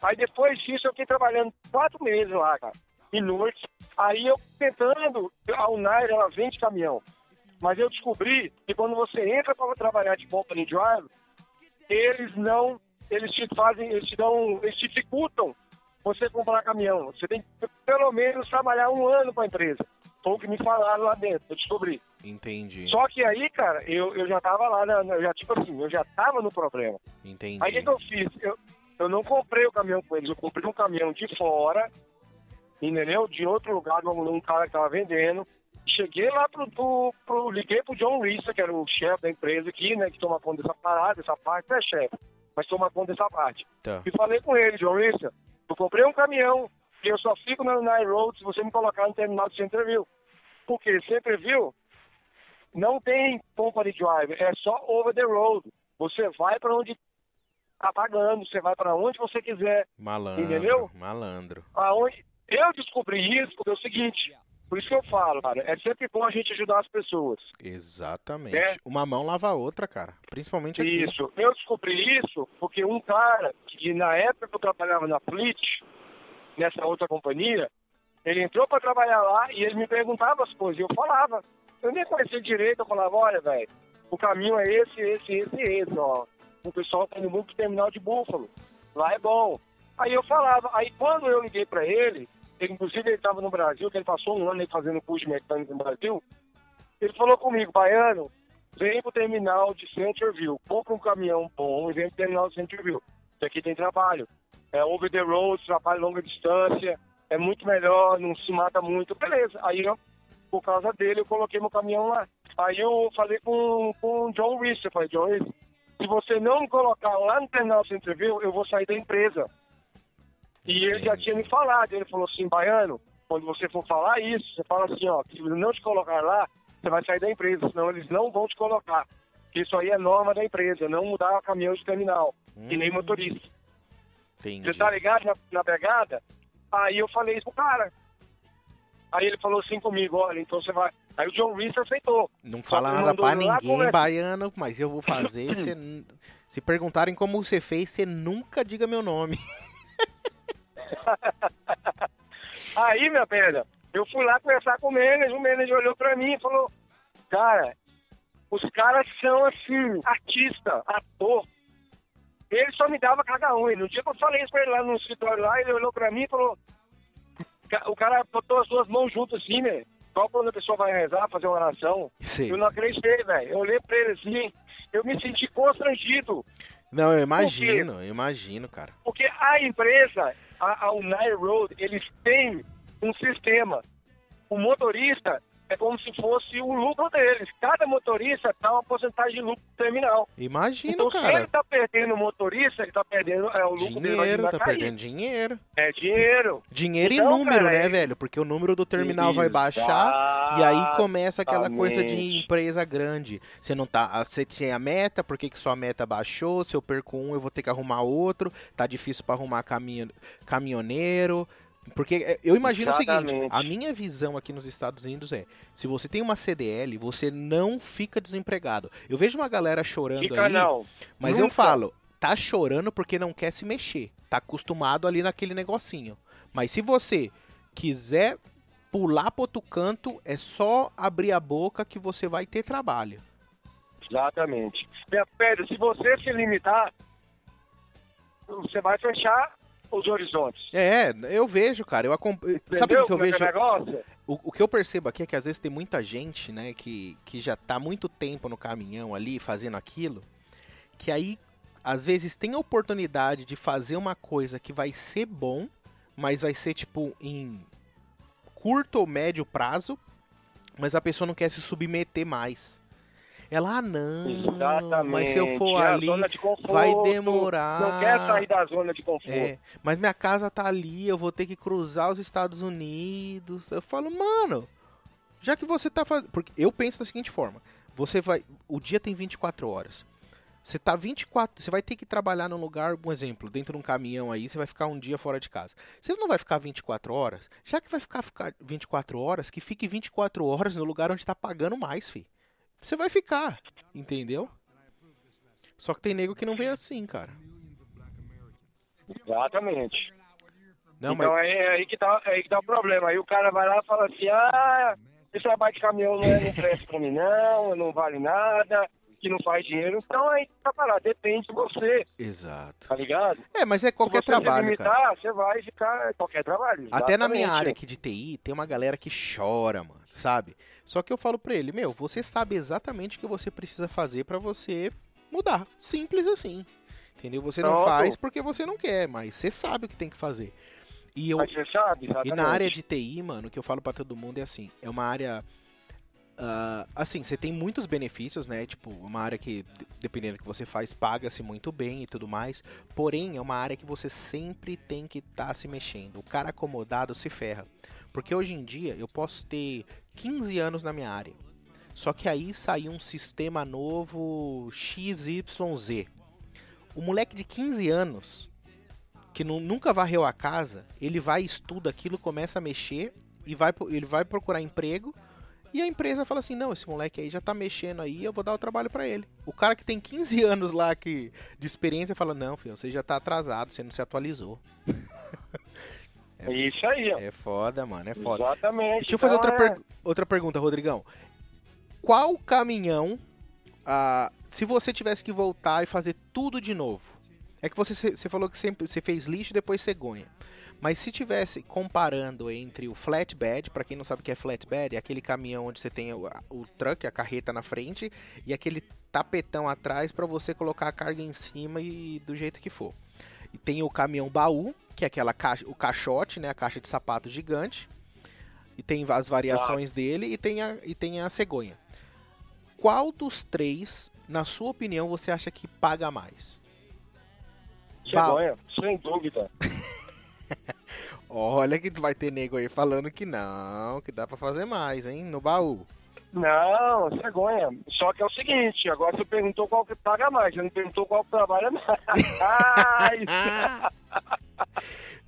Aí depois disso eu fiquei trabalhando quatro meses lá, cara e noite. Aí eu tentando, a Unair ela vende caminhão. Mas eu descobri que quando você entra para trabalhar de company driver, eles não, eles te fazem, eles te dão, eles dificultam você comprar caminhão. Você tem que pelo menos trabalhar um ano para a empresa. Foi o que me falaram lá dentro, eu descobri. Entendi. Só que aí, cara, eu, eu já tava lá, na, na- já, tipo assim, eu já tava no problema. Entendi. Aí o que, que eu fiz? Eu, eu não comprei o caminhão com eles, eu comprei um caminhão de fora, entendeu? De outro lugar, de um, cara que tava vendendo. Cheguei lá pro, pro, pro- Liguei pro John Rissa, que era o chefe da empresa aqui, né? Que toma conta dessa parada, dessa parte, não é chefe, mas toma conta dessa parte. Tá. E falei com ele, John Rissa, eu comprei um caminhão e eu só fico na Nine Road se você me colocar no terminal de Centerville. Porque Centerville não tem company drive, é só over the road. Você vai para onde tá pagando, você vai para onde você quiser. Malandro. Entendeu? Malandro. Aonde eu descobri isso porque é o seguinte, por isso que eu falo, cara, é sempre bom a gente ajudar as pessoas. Exatamente. É. Uma mão lava a outra, cara. Principalmente aqui. Isso. Eu descobri isso porque um cara que na época que eu trabalhava na Fleet, nessa outra companhia, ele entrou para trabalhar lá e ele me perguntava as coisas e eu falava. Eu nem conhecia direito, eu falava, olha, velho, o caminho é esse, esse, esse, esse, ó. O pessoal tá indo muito terminal de Búfalo. Lá é bom. Aí eu falava, aí quando eu liguei para ele, ele, inclusive ele estava no Brasil, que ele passou um ano fazendo curso de mecânico no Brasil, ele falou comigo, Baiano, vem pro terminal de Centerville, compra um caminhão bom e vem pro terminal de Centerville. Isso aqui tem trabalho. É over the road, trabalho longa distância, é muito melhor, não se mata muito. Beleza. Aí, eu, por causa dele, eu coloquei meu caminhão lá. Aí eu falei com, com o John Reese, eu falei, John se você não me colocar lá no terminal Centerville, eu vou sair da empresa. E ele já tinha me falado, ele falou assim, Baiano, quando você for falar isso, você fala assim, ó, se não te colocar lá, você vai sair da empresa, senão eles não vão te colocar. Isso aí é norma da empresa, não mudar caminhão de terminal, e nem Hum. motorista. Entendi. Você tá ligado na, na pegada? Aí eu falei isso pro cara. Aí ele falou assim comigo, olha, então você vai. Aí o John Reese aceitou. Não fala nada pra lá ninguém, baiano, mas eu vou fazer. N- Se perguntarem como você fez, você nunca diga meu nome. Aí, minha pedra, eu fui lá conversar com o manager, o manager olhou pra mim e falou, cara, os caras são assim, artista, ator. Ele só me dava cada ruim. No dia que eu falei isso pra ele lá no escritório lá, ele olhou pra mim e falou, "Ca- o cara botou as duas mãos juntas assim, né? Só quando a pessoa vai rezar, fazer uma oração. Sei. Eu não acreditei, velho. Eu olhei pra ele assim, eu me senti constrangido. Não, eu imagino, eu imagino, cara. Porque a empresa, a, a Unite Road, eles têm um sistema. O motorista é como se fosse o lucro deles. Cada motorista dá uma porcentagem de lucro terminal. Imagino, então, se cara. ele tá perdendo o motorista, ele tá perdendo é, o lucro dele Dinheiro, tá cair. perdendo dinheiro. É dinheiro. Dinheiro Então, e número, cara, né, é- velho? Porque o número do terminal vai baixar e aí começa aquela coisa de empresa grande. Você não tá. ah, Você tinha a meta, por que, que sua meta baixou? Se eu perco um, eu vou ter que arrumar outro. Tá difícil pra arrumar caminho, caminhoneiro. Porque é, eu imagino o seguinte: Exatamente. a minha visão aqui nos Estados Unidos é: se você tem uma CDL, você não fica desempregado. Eu vejo uma galera chorando Fica aí. não. Mas eu Nunca. falo, tá chorando porque não quer se mexer. Tá acostumado ali naquele negocinho. Mas se você quiser pular pro outro canto, é só abrir a boca que você vai ter trabalho. Exatamente. Pedra, se você se limitar, você vai fechar os horizontes. É, eu vejo, cara. Eu acompanho. Sabe o que eu é vejo? é o negócio? O, o que eu percebo aqui é que às vezes tem muita gente, né, que, que já tá muito tempo no caminhão ali fazendo aquilo, que aí às vezes tem a oportunidade de fazer uma coisa que vai ser bom, mas vai ser tipo em curto ou médio prazo, mas a pessoa não quer se submeter mais. Ela, ah, não, Exatamente. mas se eu for É ali, conforto, vai demorar. Não quer sair da zona de conforto. É, mas minha casa tá ali, eu vou ter que cruzar os Estados Unidos. Eu falo, mano, já que você tá fazendo. Porque eu penso da seguinte forma: você vai. O dia tem 24 horas. Você tá 24. Você vai ter que trabalhar num lugar, um exemplo, dentro de um caminhão aí, você vai ficar um dia fora de casa. Você não vai ficar 24 horas? Já que vai ficar, ficar 24 horas, que fique 24 horas no lugar onde tá pagando mais, fi. Você vai ficar, entendeu? Só que tem nego que não vê assim, cara. Exatamente. Não, então mas. é, é aí que tá, é aí que tá o problema. Aí o cara vai lá e fala assim, ah, esse trabalho de caminhão não, é, não presta pra mim não, não vale nada. Que não faz dinheiro, então aí tá parado, depende de você, Exato. tá ligado? É, mas é qualquer Se você se trabalho, cara. limitar, você vai ficar qualquer trabalho. Até na minha exatamente. área aqui de TI, tem uma galera que chora, mano, sabe? Só que eu falo pra ele, meu, você sabe exatamente o que você precisa fazer pra você mudar. Simples assim. Entendeu? Você não Pronto. faz porque você não quer, mas você sabe o que tem que fazer. E eu, Mas você sabe, E exatamente. na área de TI, mano, o que eu falo pra todo mundo é assim, é uma área ah, assim, você tem muitos benefícios, né? Tipo, uma área que, de- dependendo do que você faz, paga-se muito bem e tudo mais. Porém, é uma área que você sempre tem que estar se mexendo. O cara acomodado se ferra. Porque hoje em dia eu posso ter 15 anos na minha área. Só que aí saiu um sistema novo XYZ. O moleque de 15 anos, que nu- nunca varreu a casa, ele vai, estuda aquilo, começa a mexer e vai, ele vai procurar emprego. E a empresa fala assim: não, esse moleque aí já tá mexendo aí, eu vou dar o trabalho pra ele. O cara que tem 15 anos lá que, de experiência fala: não, filho, você já tá atrasado, você não se atualizou. É isso aí, ó. É foda, mano, é foda. Exatamente. Deixa eu fazer Então, outra, é- per- outra pergunta, Rodrigão. Qual caminhão, ah, se você tivesse que voltar e fazer tudo de novo? É que você, você falou que sempre você fez lixo e depois cegonha. Mas se tivesse comparando entre o flatbed, pra quem não sabe o que é flatbed, é aquele caminhão onde você tem o, o truck, a carreta na frente, e aquele tapetão atrás pra você colocar a carga em cima e do jeito que for. E tem o caminhão baú, que é aquela caixa, o caixote, né, a caixa de sapato gigante. E tem as variações dele e tem, a, e tem a cegonha. Qual dos três, na sua opinião, você acha que paga mais? Cegonha, sem dúvida. Olha que vai ter nego aí falando que não, que dá pra fazer mais, hein, no baú. Não, cegonha. Só que é o seguinte, agora você perguntou qual que paga mais, você não perguntou qual que trabalha mais.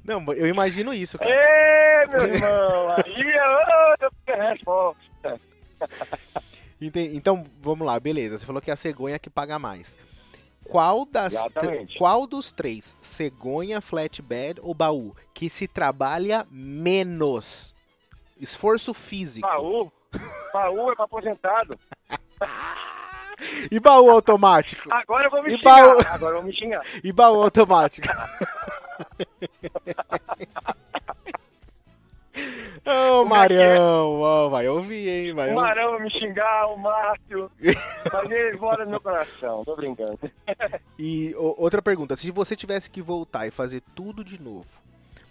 Não, eu imagino isso, cara. Ê, meu irmão, aí é outra resposta. Então, vamos lá, beleza. Você falou que é a cegonha que paga mais. Qual das qual dos três, cegonha, flatbed ou baú, que se trabalha menos? Esforço físico. Baú, baú é pra aposentado. E baú automático? Agora eu vou me E xingar, baú? agora eu vou me xingar. E baú automático? Ô, Marião, ó, vai ouvir, hein? Vai O. Marão vai me xingar, o Márcio. Mas ele mora no meu coração, tô brincando. E o- outra pergunta, se você tivesse que voltar e fazer tudo de novo,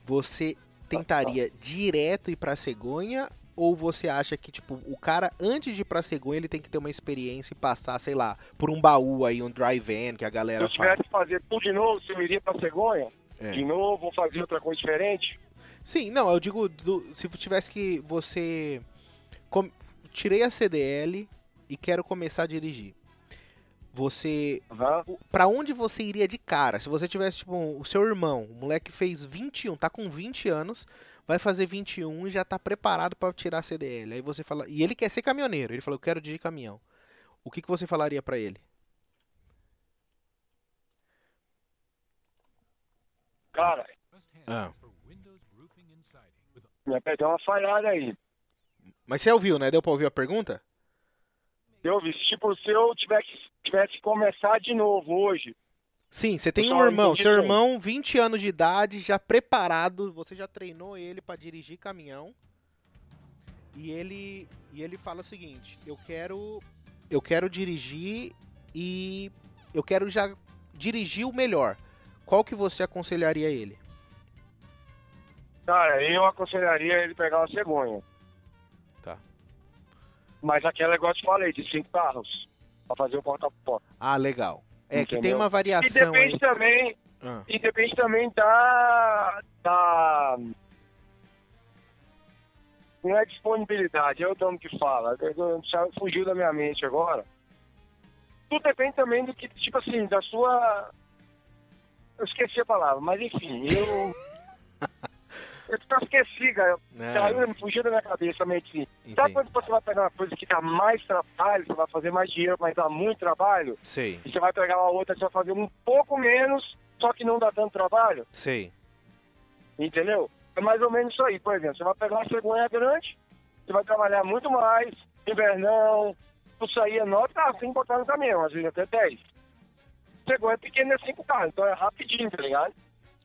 você tentaria direto ir pra cegonha ou você acha que tipo o cara antes de ir pra cegonha ele tem que ter uma experiência e passar, sei lá, por um baú aí, um dry van que a Se galera eu fala? tivesse que fazer tudo de novo, se eu iria pra cegonha, É. de novo, vou fazer outra coisa diferente. Sim, não, eu digo do- se tivesse que você com- tirei a CDL e quero começar a dirigir. Você Aham. Pra onde você iria de cara? Se você tivesse, tipo, um- o seu irmão, o moleque fez 21, tá com 20 anos, vai fazer 21 e já tá preparado pra tirar a CDL. Aí você fala. E ele quer ser caminhoneiro. Ele falou, eu quero dirigir caminhão. O que, que você falaria pra ele? Cara, Ah. Minha pé deu uma falhada aí. Mas você ouviu, né? Deu pra ouvir a pergunta? Eu vi, tipo, se eu tivesse, tivesse que começar de novo hoje, Sim, você tem um irmão. Seu bem. irmão, 20 anos de idade, já preparado. Você já treinou ele pra dirigir caminhão. E ele, e ele fala o seguinte: eu quero, eu quero dirigir e eu quero já dirigir o melhor. Qual que você aconselharia ele? Cara, eu aconselharia ele pegar uma cegonha. Tá. Mas aquele negócio que eu falei, de cinco carros, pra fazer o porta-porta. Ah, legal. É que tem Entendeu? uma E variação depende aí. também, Ah, e depende também da, da... Não é disponibilidade, é o dono que fala. Fugiu da minha mente agora. Tudo depende também do que, tipo assim, da sua... Eu esqueci a palavra, mas enfim, eu... eu só esqueci, cara. né? Saiu, me fugiu da minha cabeça, mente assim. Sabe Entendi. quando você vai pegar uma coisa que dá mais trabalho, você vai fazer mais dinheiro, mas dá muito trabalho? Sei, E você vai pegar uma outra que você vai fazer um pouco menos, só que não dá tanto trabalho? sei. Entendeu? É mais ou menos isso aí. Por exemplo, você vai pegar uma cegonha grande, você vai trabalhar muito mais, invernão, tipo, saía nove carros sem botar no caminhão, às vezes até dez. Cegonha é pequena, é cinco carros, então é rapidinho, tá ligado?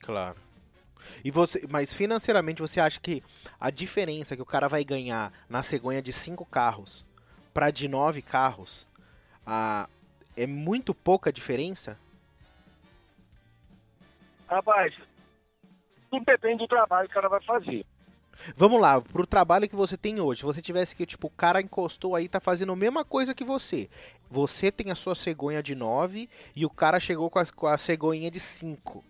Claro. E você, mas financeiramente você acha que a diferença que o cara vai ganhar na cegonha de cinco carros para de nove carros a, é muito pouca diferença? Rapaz, tudo depende do trabalho que o cara vai fazer. Vamos lá, pro trabalho que você tem hoje, se você tivesse que, tipo, o cara encostou aí, tá fazendo a mesma coisa que você. Você tem a sua cegonha de 9 e o cara chegou com a, com a cegonha de 5.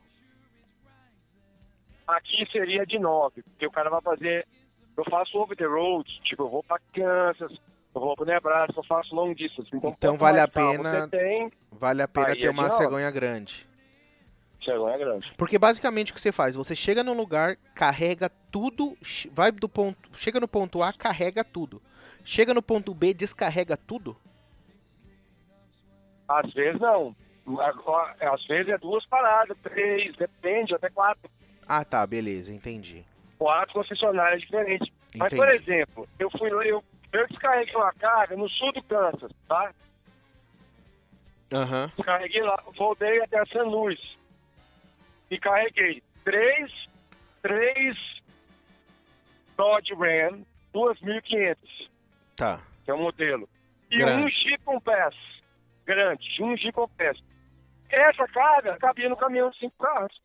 Aqui seria de 9, porque o cara vai fazer. Eu faço over the road, tipo, eu vou pra Kansas, eu vou pro Nebraska, eu faço long distance. Então, Então vale a pena- tem, Vale a pena ter é uma cegonha grande. cegonha grande. Porque basicamente o que você faz? Você chega num lugar, carrega tudo, vai do ponto, chega no ponto A, carrega tudo. Chega no ponto B, descarrega tudo? Às vezes não. Às vezes é duas paradas, três, depende, até quatro. Ah, tá, beleza, entendi. Quatro concessionárias diferentes. Mas, por Entendi. exemplo, eu fui lá, eu, eu descarreguei uma carga no sul do Kansas, tá? Aham. Carreguei lá, voltei até San Luís. E carreguei três, três Dodge Ram 2500, Tá. que é o modelo. E Grande. um Jeep Compass, grande, um Jeep Compass. Essa carga cabia no caminhão de cinco carros.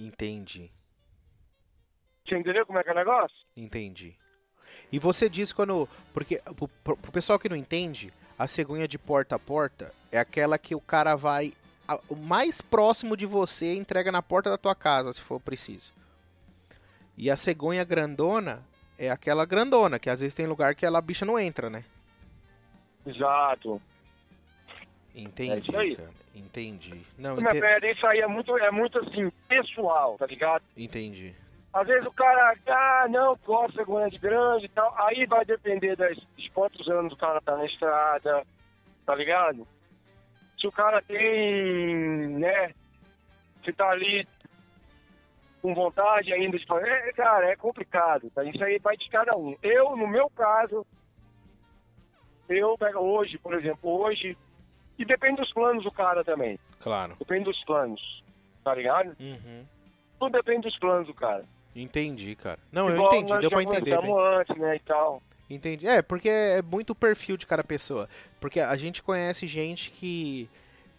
Entendi. Você entendeu como é que é o negócio? Entendi. E você disse quando. Porque pro, pro pro pessoal que não entende, a cegonha de porta a porta é aquela que o cara vai. O mais próximo de você entrega na porta da tua casa, se for preciso. E a cegonha grandona é aquela grandona, que às vezes tem lugar que ela a bicha não entra, né? Exato. Entendi, É cara. Entendi. Não, Minha ente- isso aí é muito, é muito assim, pessoal, tá ligado? entendi. Às vezes o cara, ah, não, gosta de grande e tal. Aí vai depender das, de quantos anos o cara tá na estrada, tá ligado? Se o cara tem, né, se tá ali com vontade ainda de fazer, é, cara, é complicado, tá? Isso aí vai de cada um. Eu, no meu caso, eu pego hoje, por exemplo, hoje, e depende dos planos do cara também. Claro. Depende dos planos, tá ligado? Uhum. Tudo depende dos planos do cara. Entendi, cara. Não, eu Igual entendi, nós deu pra entender. bem. antes, né, e tal. Entendi. É, porque é muito o perfil de cada pessoa. Porque a gente conhece gente que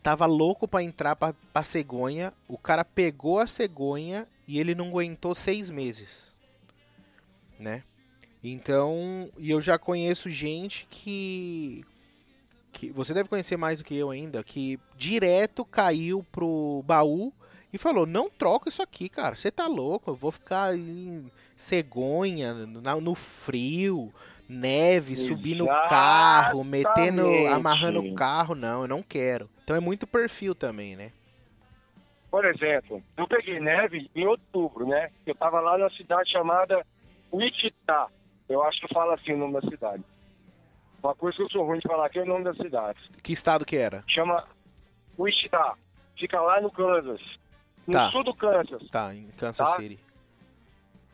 tava louco pra entrar pra, pra cegonha, o cara pegou a cegonha e ele não aguentou seis meses. Né? Então, e eu já conheço gente que. Que você deve conhecer mais do que eu ainda, que direto caiu pro baú e falou: Não troca isso aqui, cara. Você tá louco, eu vou ficar em cegonha, no frio, neve, subir no carro, metendo, amarrando o carro. Não, eu não quero. Então é muito perfil também, né? Por exemplo, eu peguei neve em outubro, né? Eu tava lá na cidade chamada Wichita. Eu acho que fala assim o nome da cidade. Uma coisa que eu sou ruim de falar aqui é o nome da cidade. Que estado que era? Chama Wichita. Fica lá no Kansas. No Tá. sul do Kansas. Tá, em Kansas Tá. City.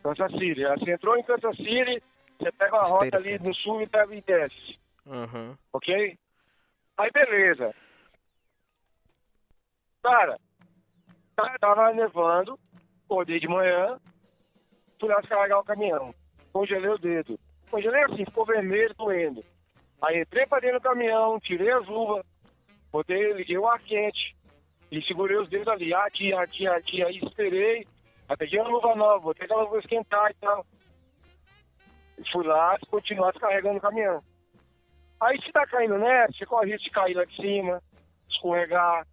Kansas City. Você entrou em Kansas City, você pega uma State rota ali Kansas. no sul e pega e desce. Aham. ok? Aí beleza. Cara, tava nevando, acordei de manhã, fui lá descarregar o caminhão. Congelei o dedo. Congelei assim, ficou vermelho, doendo. Aí entrei pra dentro do caminhão, tirei as luvas, botei, liguei o ar quente e segurei os dedos ali, aqui, aqui, aqui, aí esperei. Aí peguei uma luva nova, botei aquela luva esquentar e tal. E fui lá continuar descarregando o caminhão. Aí se tá caindo neve, você corre risco de cair lá de cima, escorregar,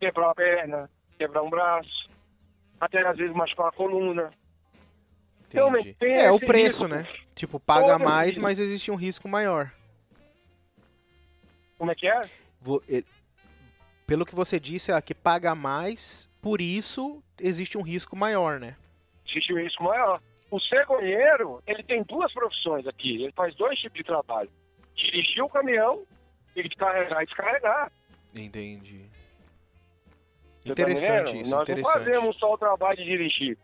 quebrar uma perna, quebrar um braço, até às vezes machucar a coluna. Então, Entendi. tem É, o preço, risco. né? Tipo, paga Todo mais, risco. mas existe um risco maior. Como é que é? Vo- e- Pelo que você disse, é que paga mais, por isso existe um risco maior, né? Existe um risco maior. O cegonheiro, ele tem duas profissões aqui. Ele faz dois tipos de trabalho. Dirigir o caminhão e carregar e descarregar. Entendi. Você tá Interessante isso, Nós interessante. não fazemos só o trabalho de dirigir.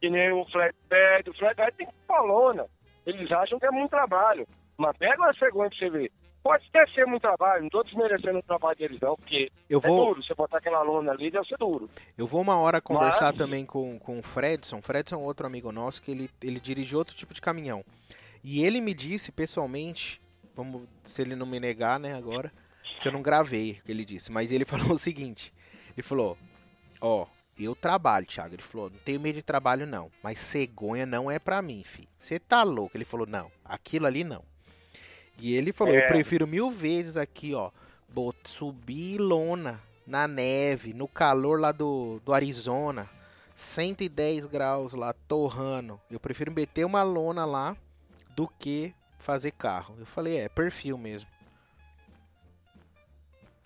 Que nem o flatbed. O flatbed tem palona. Eles acham que é muito trabalho. Mas pega uma cegonha pra você ver. Pode até ser muito trabalho, não tô desmerecendo o trabalho deles não, porque Eu é vou, duro. Você botar aquela lona ali, deve ser duro. eu vou uma hora conversar Mas- também com, com o Fredson. Fredson é um outro amigo nosso que ele, ele dirige outro tipo de caminhão. E ele me disse pessoalmente, vamos, se ele não me negar, né, agora, que eu não gravei o que ele disse, mas ele falou o seguinte: ele falou, ó, eu trabalho, Thiago. Ele falou, não tenho medo de trabalho, não. Mas cegonha não é pra mim, fi. Você tá louco? Ele falou, não, aquilo ali não. E ele falou, eu É. prefiro mil vezes aqui, ó, subir lona na neve, no calor lá do, do Arizona, 110 graus lá, torrando. Eu prefiro meter uma lona lá do que fazer carro. Eu falei, é, perfil mesmo.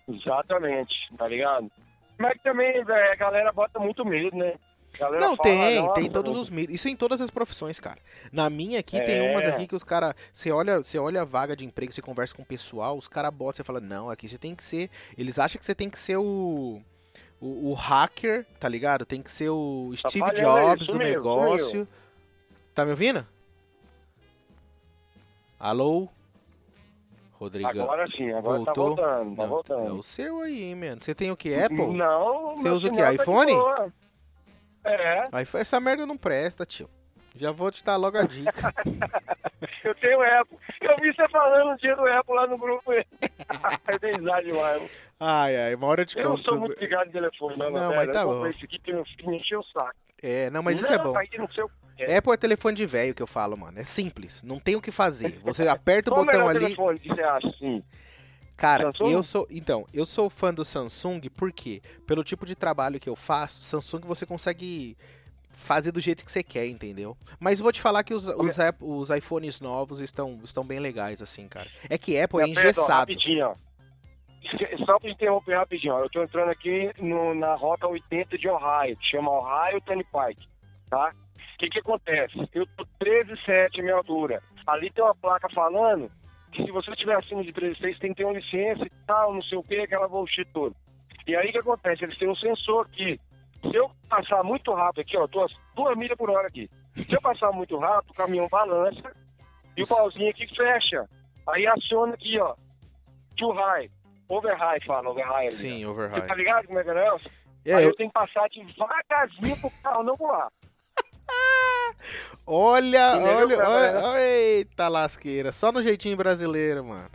Exatamente, tá ligado? Mas também, velho, a galera bota muito medo, né? Galera Não, tem, "Nossa, tem todos os mitos. Isso em todas as profissões, cara. Na minha aqui tem É. umas aqui que os caras. Você olha, você olha a vaga de emprego, você conversa com o pessoal, os caras botam, você fala, não, aqui você tem que ser. Eles acham que você tem que ser o. O, o hacker, tá ligado? Tem que ser o Steve falhando aí, Jobs do sumiu, negócio. Tá me ouvindo? Alô? Rodrigão. Agora sim, agora tá Voltou? voltando, tá Não, voltando. É o seu aí, mano. Você tem o que? Apple? Não, Você usa o sinal tá iPhone? boa. É, Aí foi- essa merda não presta, tio. Já vou te dar logo a dica. eu tenho Apple. Eu vi você falando um dia do Apple lá no grupo. Eu dei risada demais. ai, ai, uma hora eu te Eu não conto. sou muito ligado no telefone, não, Não, mas tá eu bom. esse aqui que meu filho me encheu o saco. É, não, mas isso não, é bom. Não sei o É. Apple é telefone de velho que eu falo, mano. É simples. Não tem o que fazer. Você aperta o Qual o botão ali. telefone que você acha, assim? Cara, Samsung? eu sou. Então, eu sou fã do Samsung porque, pelo tipo de trabalho que eu faço, Samsung você consegue fazer do jeito que você quer, entendeu? Mas vou te falar que os, os, App- os iPhones novos estão, estão bem legais, assim, cara. É que Apple é engessado. Rapidinho, ó. Só pra interromper rapidinho, ó. Eu tô entrando aqui no- na rota 80 de Ohio, que chama Ohio Turnpike, tá? O que que acontece? Eu tô 13,7 a minha altura. Ali tem uma placa falando que se você estiver acima de 13,6 tem que ter uma licença e tal, não sei o que, aquela bullshit toda. E aí o que acontece? Eles têm um sensor aqui. Se eu passar muito rápido aqui, ó, tô a duas milhas por hora aqui. Se eu passar muito rápido, o caminhão balança e o pauzinho aqui fecha. Aí aciona aqui, ó. Too high. Over high, fala, over high. ali, Sim, ó. Você tá ligado como é que é, Nelson? É, Aí eu- eu tenho que passar devagarzinho pro carro não voar. Olha, olha, olha, olha, eita lasqueira. Só no jeitinho brasileiro, mano.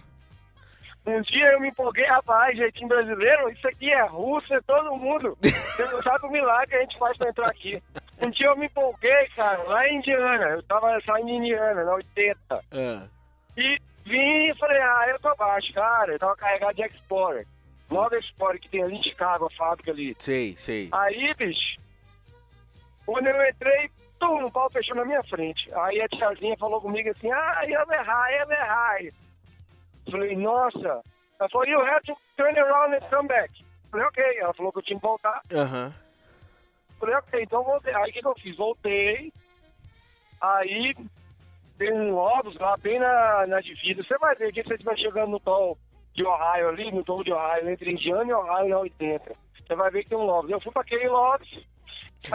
Um dia eu me empolguei, rapaz, jeitinho brasileiro, isso aqui é russo, é todo mundo. Você não sabe o milagre que a gente faz pra entrar aqui. Um dia eu me empolguei, cara, lá em Indiana, eu tava saindo em Indiana, na 80. Ah, E vim e falei, ah, eu tô baixo, cara. Eu tava carregado de Explorer. Nova Explorer que tem ali em Chicago, a fábrica ali. sei, sei. Aí, bicho, quando eu entrei, tum, o pau fechou na minha frente. Aí a tiazinha falou comigo assim, ah, eu errai, eu errai. Falei, nossa. Ela falou, you have to turn around and come back. Falei, ok. Ela falou que eu tinha que voltar. Aham. Falei, ok, então voltei. Aí o que, que eu fiz? Voltei. Aí tem um Lotus lá bem na, na divisa. Você vai ver que você estiver chegando no tom de Ohio ali, no tom de Ohio, entre Indiana e Ohio na 80. Você vai ver que tem um Lotus. Eu fui pra aquele Lotus.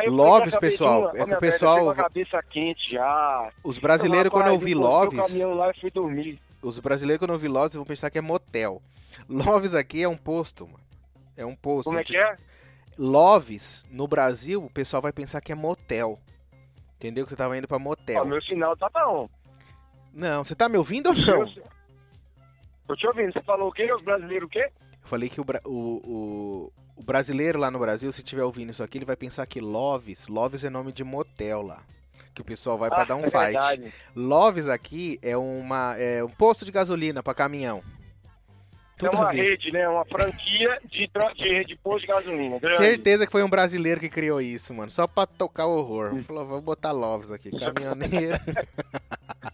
Eu Loves, pessoal, é que o velha, pessoal- eu fui com a cabeça quente já. Os brasileiros, quando eu vi Loves, caminhão lá e fui dormir. os brasileiros, quando eu vi Loves, vão pensar que é motel. Loves aqui é um posto, mano. É um posto. Como é que é? Loves, no Brasil, o pessoal vai pensar que é motel. Entendeu? Que você tava indo pra motel. Ó, meu sinal tá bom. Não, você tá me ouvindo ou não? Eu- Tô te ouvindo. Você falou o quê? Os brasileiros o quê? Eu falei que o, o, o, o brasileiro lá no Brasil, se tiver ouvindo isso aqui, ele vai pensar que Loves, Loves é nome de motel lá. Que o pessoal vai pra Ah, dar um é fight. verdade. Loves aqui é, uma, é um posto de gasolina pra caminhão. É Tudo uma a ver. rede, né? Uma franquia de, de, de posto de gasolina. Grande. Certeza que foi um brasileiro que criou isso, mano. Só pra tocar o horror. Hum. Falou, vamos botar Loves aqui, caminhoneiro.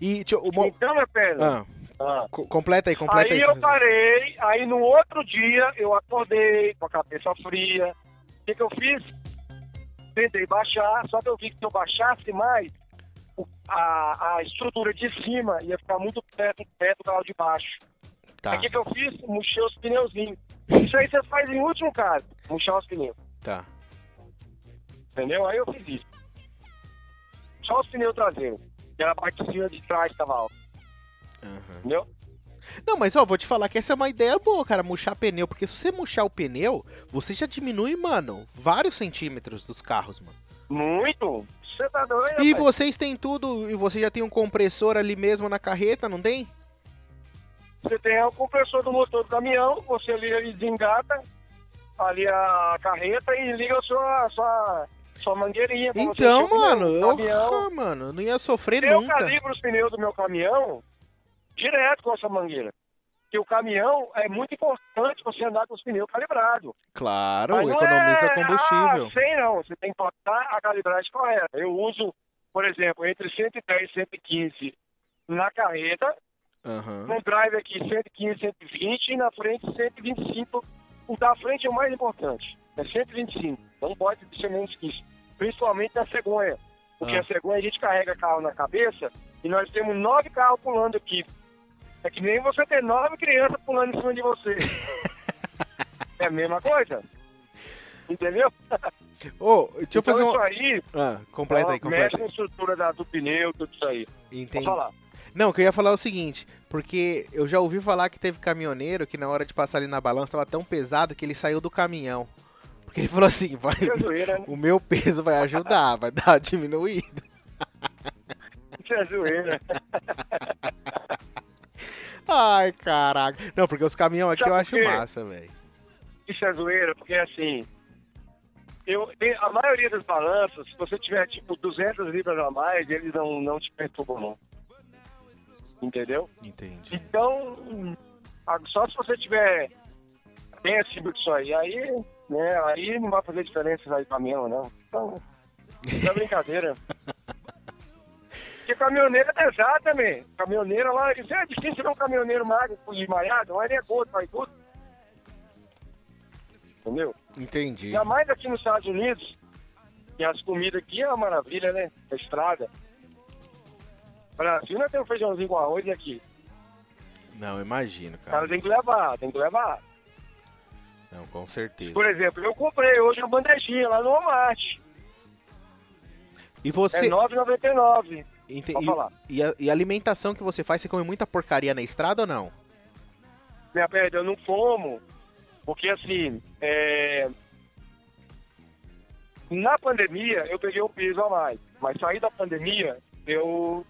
e, tio, mo- Então, minha perna. ah, ah. co- completa aí, completa Aí aí. eu seu- parei, aí no outro dia eu acordei com a cabeça fria. O que, que eu fiz? Tentei baixar, só que eu vi que se eu baixasse mais, a, a estrutura de cima ia ficar muito perto, perto do carro de baixo. Tá, Aí o que, que eu fiz? Murchei os pneuzinhos. Isso aí você faz em último caso, murchar os pneus. tá. Entendeu? Aí eu fiz isso. Só os pneus traseiros. E a parte de cima de trás estava alta. Entendeu? Não, mas ó, vou te falar que essa é uma ideia boa, cara, murchar pneu, porque se você murchar o pneu, você já diminui, mano, vários centímetros dos carros, mano. Muito. Você tá doido? E rapaz? vocês têm tudo, e você já tem um compressor ali mesmo na carreta, não tem? Você tem o compressor do motor do caminhão, você liga e desengata ali a carreta e liga a sua, sua, sua mangueirinha. pra você Então, o mano, eu, ah, mano, eu não ia sofrer Eu nunca. calibro os pneus do meu caminhão direto com essa mangueira. Porque o caminhão é muito importante você andar com os pneus calibrados. Claro, economiza é, combustível. Ah, sei não, você tem que botar a calibragem correta. Eu uso, por exemplo, entre 110 e 115 na carreta, Aham. no drive aqui 115, 120 e na frente 125. O da frente é o mais importante, é 125. Não pode ser menos que isso. Principalmente na cegonha. Porque Ah. a cegonha a gente carrega carro na cabeça e nós temos nove carros pulando aqui. É que nem você ter nove crianças pulando em cima de você. é a mesma coisa. Entendeu? Ô, deixa eu fazer então um. isso aí, Ah, completa aí, ó, mexe completa na aí. estrutura da- do pneu, tudo isso aí. Entendi. Vou falar. Não, o que eu ia falar é o seguinte, porque eu já ouvi falar que teve caminhoneiro que na hora de passar ali na balança tava tão pesado que ele saiu do caminhão. Porque ele falou assim, vai, zoeira, né? o meu peso vai ajudar, vai dar uma diminuída. Isso é zoeira. Ai, caraca. Não, porque os caminhões aqui Sabe eu acho quê? massa, velho. Isso é zoeira, porque assim, eu, a maioria das balanças, se você tiver tipo 200 libras a mais, eles não, não te perturbam, não. Entendeu? Entendi. Então, só se você tiver bem acima disso aí, aí, né, aí não vai fazer diferença aí caminhão, não. Então, isso é brincadeira. Porque caminhoneiro é pesado também. Caminhoneiro lá, isso é difícil ver um caminhoneiro magro e maiado, mas ele é gordo, faz tudo. Entendeu? Entendi. Ainda mais aqui nos Estados Unidos, que as comidas aqui é uma maravilha, né? A estrada. Brasil não tem um feijãozinho com arroz aqui. Não, imagino, O cara cara. tem que levar, tem que levar. Não, com certeza. Por exemplo, eu comprei hoje uma bandejinha lá no Walmart. E É você. R$ 9,99. Ente- e-. E, a, e a alimentação que você faz, você come muita porcaria na estrada ou não? Minha perda, eu não como. Porque assim, é... na pandemia eu peguei um peso a mais. Mas saí da pandemia, eu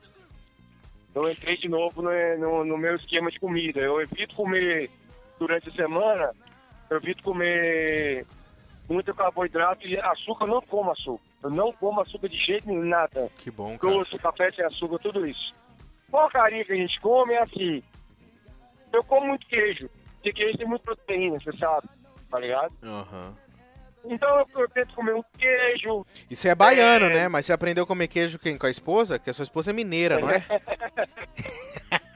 eu entrei de novo no, no, no meu esquema de comida. Eu evito comer durante a semana, eu evito comer muito carboidrato e açúcar, eu não como açúcar. Eu não como açúcar de jeito nenhum, nada. Que bom, cara. Doce, café sem açúcar, tudo isso. Porcaria que a gente come é assim. Eu como muito queijo. Porque queijo tem muita proteína, você sabe. Tá ligado? Aham. Então eu, eu tento comer um queijo. E você é baiano, É. né? Mas você aprendeu a comer queijo quem? com a esposa? Que a sua esposa é mineira, não é?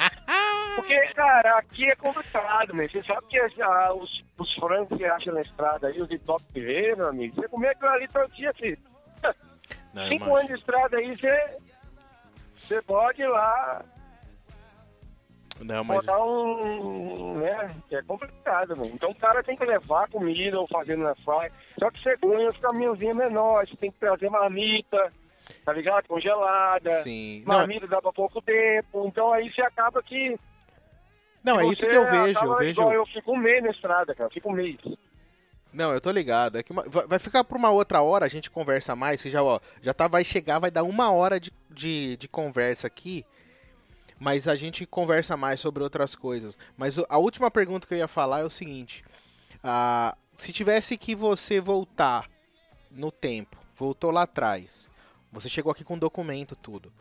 Porque, cara, aqui é complicado, meu. Você sabe que ah, os, os frangos que você acha na estrada aí, os de top TV, meu amigo, você comer aquilo ali todo dia, filho. Não, Cinco imagino. anos de estrada aí, você, você pode ir lá Não, mas. botar um. né? É complicado, mano. Então o cara tem que levar comida ou fazendo na fry. Só que cegonha, os caminhãozinhos menores, você tem que trazer marmita, tá ligado? Congelada. Sim. Não, Marmita dá pra pouco tempo. Então aí você acaba que. Não é isso que eu vejo. Eu vejo. igual Eu fico um mês na estrada, cara. Fico um mês. Não, eu tô ligado. É que uma- vai ficar por uma outra hora, a gente conversa mais, que já, ó, já tá, vai chegar, vai dar uma hora de, de, de conversa aqui. Mas a gente conversa mais sobre outras coisas. Mas a última pergunta que eu ia falar é o seguinte: ah, se tivesse que você voltar no tempo, voltou lá atrás, você chegou aqui com documento, tudo.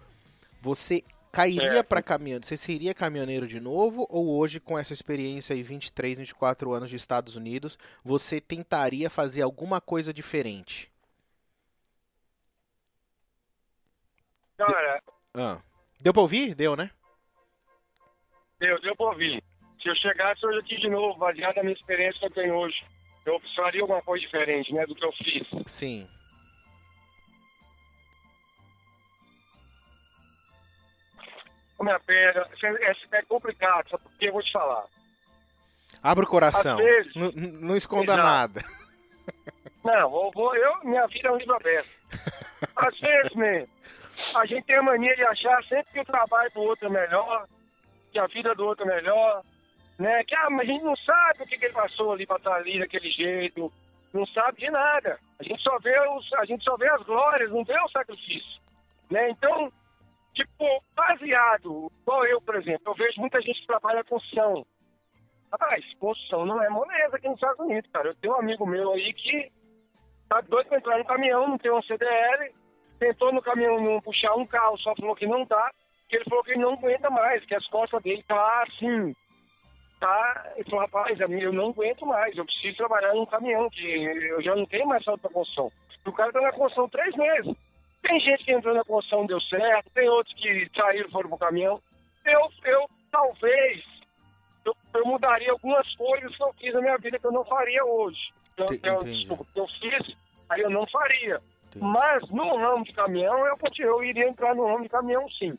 Você cairia Certo. para caminhão? Você seria caminhoneiro de novo? Ou hoje, com essa experiência aí, 23, 24 anos de Estados Unidos, você tentaria fazer alguma coisa diferente? Cara, Ah. Deu pra ouvir? Deu, né? deu, deu pra ouvir. Se eu chegasse hoje aqui de novo, baseado na minha experiência que eu tenho hoje, eu faria alguma coisa diferente, né, do que eu fiz. Sim. Minha perna, é, é complicado, só porque eu vou te falar. Abra o coração. Vezes. Não esconda Exato. nada. Não, eu, vou, eu, minha vida é um livro aberto. Às vezes, man, a gente tem a mania de achar sempre que o trabalho do outro é melhor, que a vida do outro é melhor, né? Que ah, mas a gente não sabe o que, que ele passou ali para estar ali daquele jeito, não sabe de nada. A gente só vê os, a gente só vê as glórias, não vê o sacrifício, né? Então, tipo, baseado, igual eu, por exemplo, eu vejo muita gente que trabalha com construção. Rapaz, construção não é moleza aqui nos Estados Unidos, cara. Eu tenho um amigo meu aí que tá doido pra entrar no caminhão, não tem um CDL, tentou no caminhão não puxar um carro, só falou que não dá, que ele falou que ele não aguenta mais, que as costas dele tá assim, tá, ele falou, rapaz, eu não aguento mais, eu preciso trabalhar num caminhão, que eu já não tenho mais salto pra construção. O cara tá na construção três meses. Tem gente que entrou na construção deu certo, tem outros que saíram foram pro caminhão. Eu, eu talvez, eu, eu mudaria algumas coisas que eu fiz na minha vida que eu não faria hoje. Eu, eu, desculpa, que eu fiz, aí eu não faria. Entendi. Mas no ramo de caminhão, eu, eu iria entrar no ramo de caminhão sim.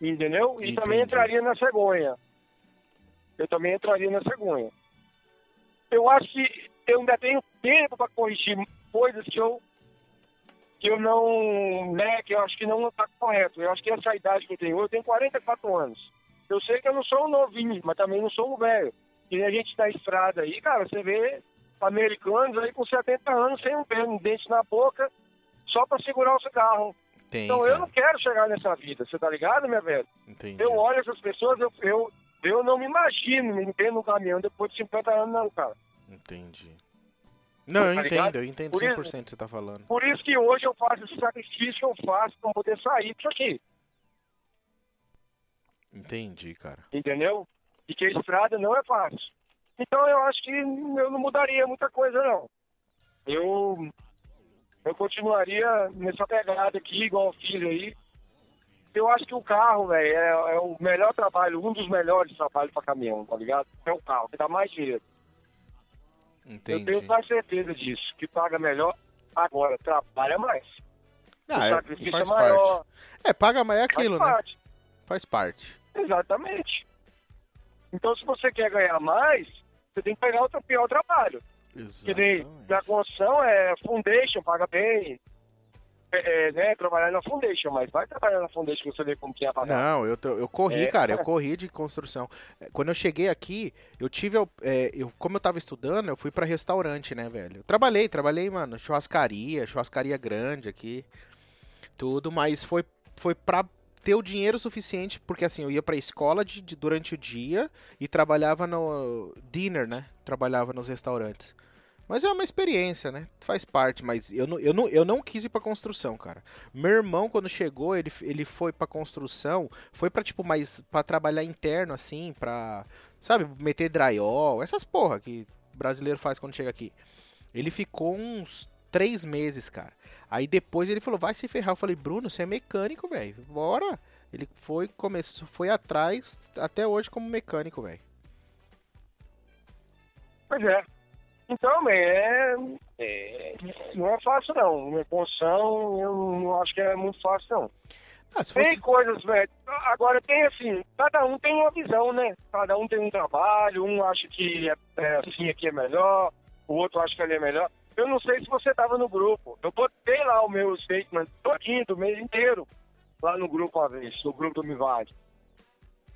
Entendeu? E Entendi. também entraria na cegonha. Eu também entraria na cegonha. Eu acho que eu ainda tenho tempo para corrigir coisas que eu que eu não, né, que eu acho que não está correto. Eu acho que essa idade que eu tenho, eu tenho 44 anos. Eu sei que eu não sou um novinho, mas também não sou um velho. E a gente na estrada aí, cara, você vê americanos aí com 70 anos sem um, um dente na boca, só para segurar o cigarro. Tem, então eu não quero chegar nessa vida, você tá ligado, minha velha? Entendi. Eu olho essas pessoas, eu, eu, eu não me imagino me entendo no caminhão depois de 50 anos, não, cara. Entendi. Não, eu tá entendo, ligado? eu entendo 100% o que você tá falando. Por isso que hoje eu faço esse sacrifício que eu faço pra poder sair disso aqui. Entendi, cara. Entendeu? E que a estrada não é fácil. Então eu acho que eu não mudaria muita coisa, não. Eu, eu continuaria nessa pegada aqui, igual eu fiz aí. Eu acho que o carro, velho, é, é, o melhor trabalho, um dos melhores trabalhos para caminhão, tá ligado? É o carro, que dá mais dinheiro. Entendi. Eu tenho quase certeza disso, que paga melhor agora, trabalha mais. Ah, o é, sacrifício faz é maior. Parte. É, paga mais é aquilo, faz né? Parte. Faz parte. Exatamente. Então, se você quer ganhar mais, você tem que pegar outro pior trabalho. Exatamente. Que nem na construção é foundation, paga bem, é, é, né, trabalhar na Foundation, mas vai trabalhar na Foundation que você vê como que é pagar. Não, eu, eu corri, é, cara, eu corri de construção. É, quando eu cheguei aqui, eu tive, é, eu, como eu tava estudando, eu fui para restaurante, né, velho? Eu trabalhei, trabalhei, mano, churrascaria, churrascaria grande aqui, tudo, mas foi, foi pra ter o dinheiro suficiente, porque assim, eu ia pra escola de, de durante o dia e trabalhava no dinner, né? Trabalhava nos restaurantes. Mas é uma experiência, né? Faz parte, mas eu não, eu não, eu não quis ir pra construção, cara. Meu irmão, quando chegou, ele, ele foi pra construção, foi pra, tipo, mais. pra trabalhar interno, assim, pra. Sabe, meter drywall, essas porra que brasileiro faz quando chega aqui. Ele ficou uns três meses, cara. Aí depois ele falou, vai se ferrar. Eu falei, Bruno, você é mecânico, velho. Bora. Ele foi, começou, foi atrás até hoje como mecânico, velho. Pois é. Então, é, é, não é fácil não. Minha construção, eu não acho que é muito fácil não. Ah, fosse... Tem coisas, velho. Agora tem assim, cada um tem uma visão, né? Cada um tem um trabalho, um acha que é, é, assim aqui é melhor, o outro acha que ali é melhor. Eu não sei se você estava no grupo. Eu botei lá o meu statement todinho, do mês inteiro, lá no grupo uma vez, no grupo do Mivade.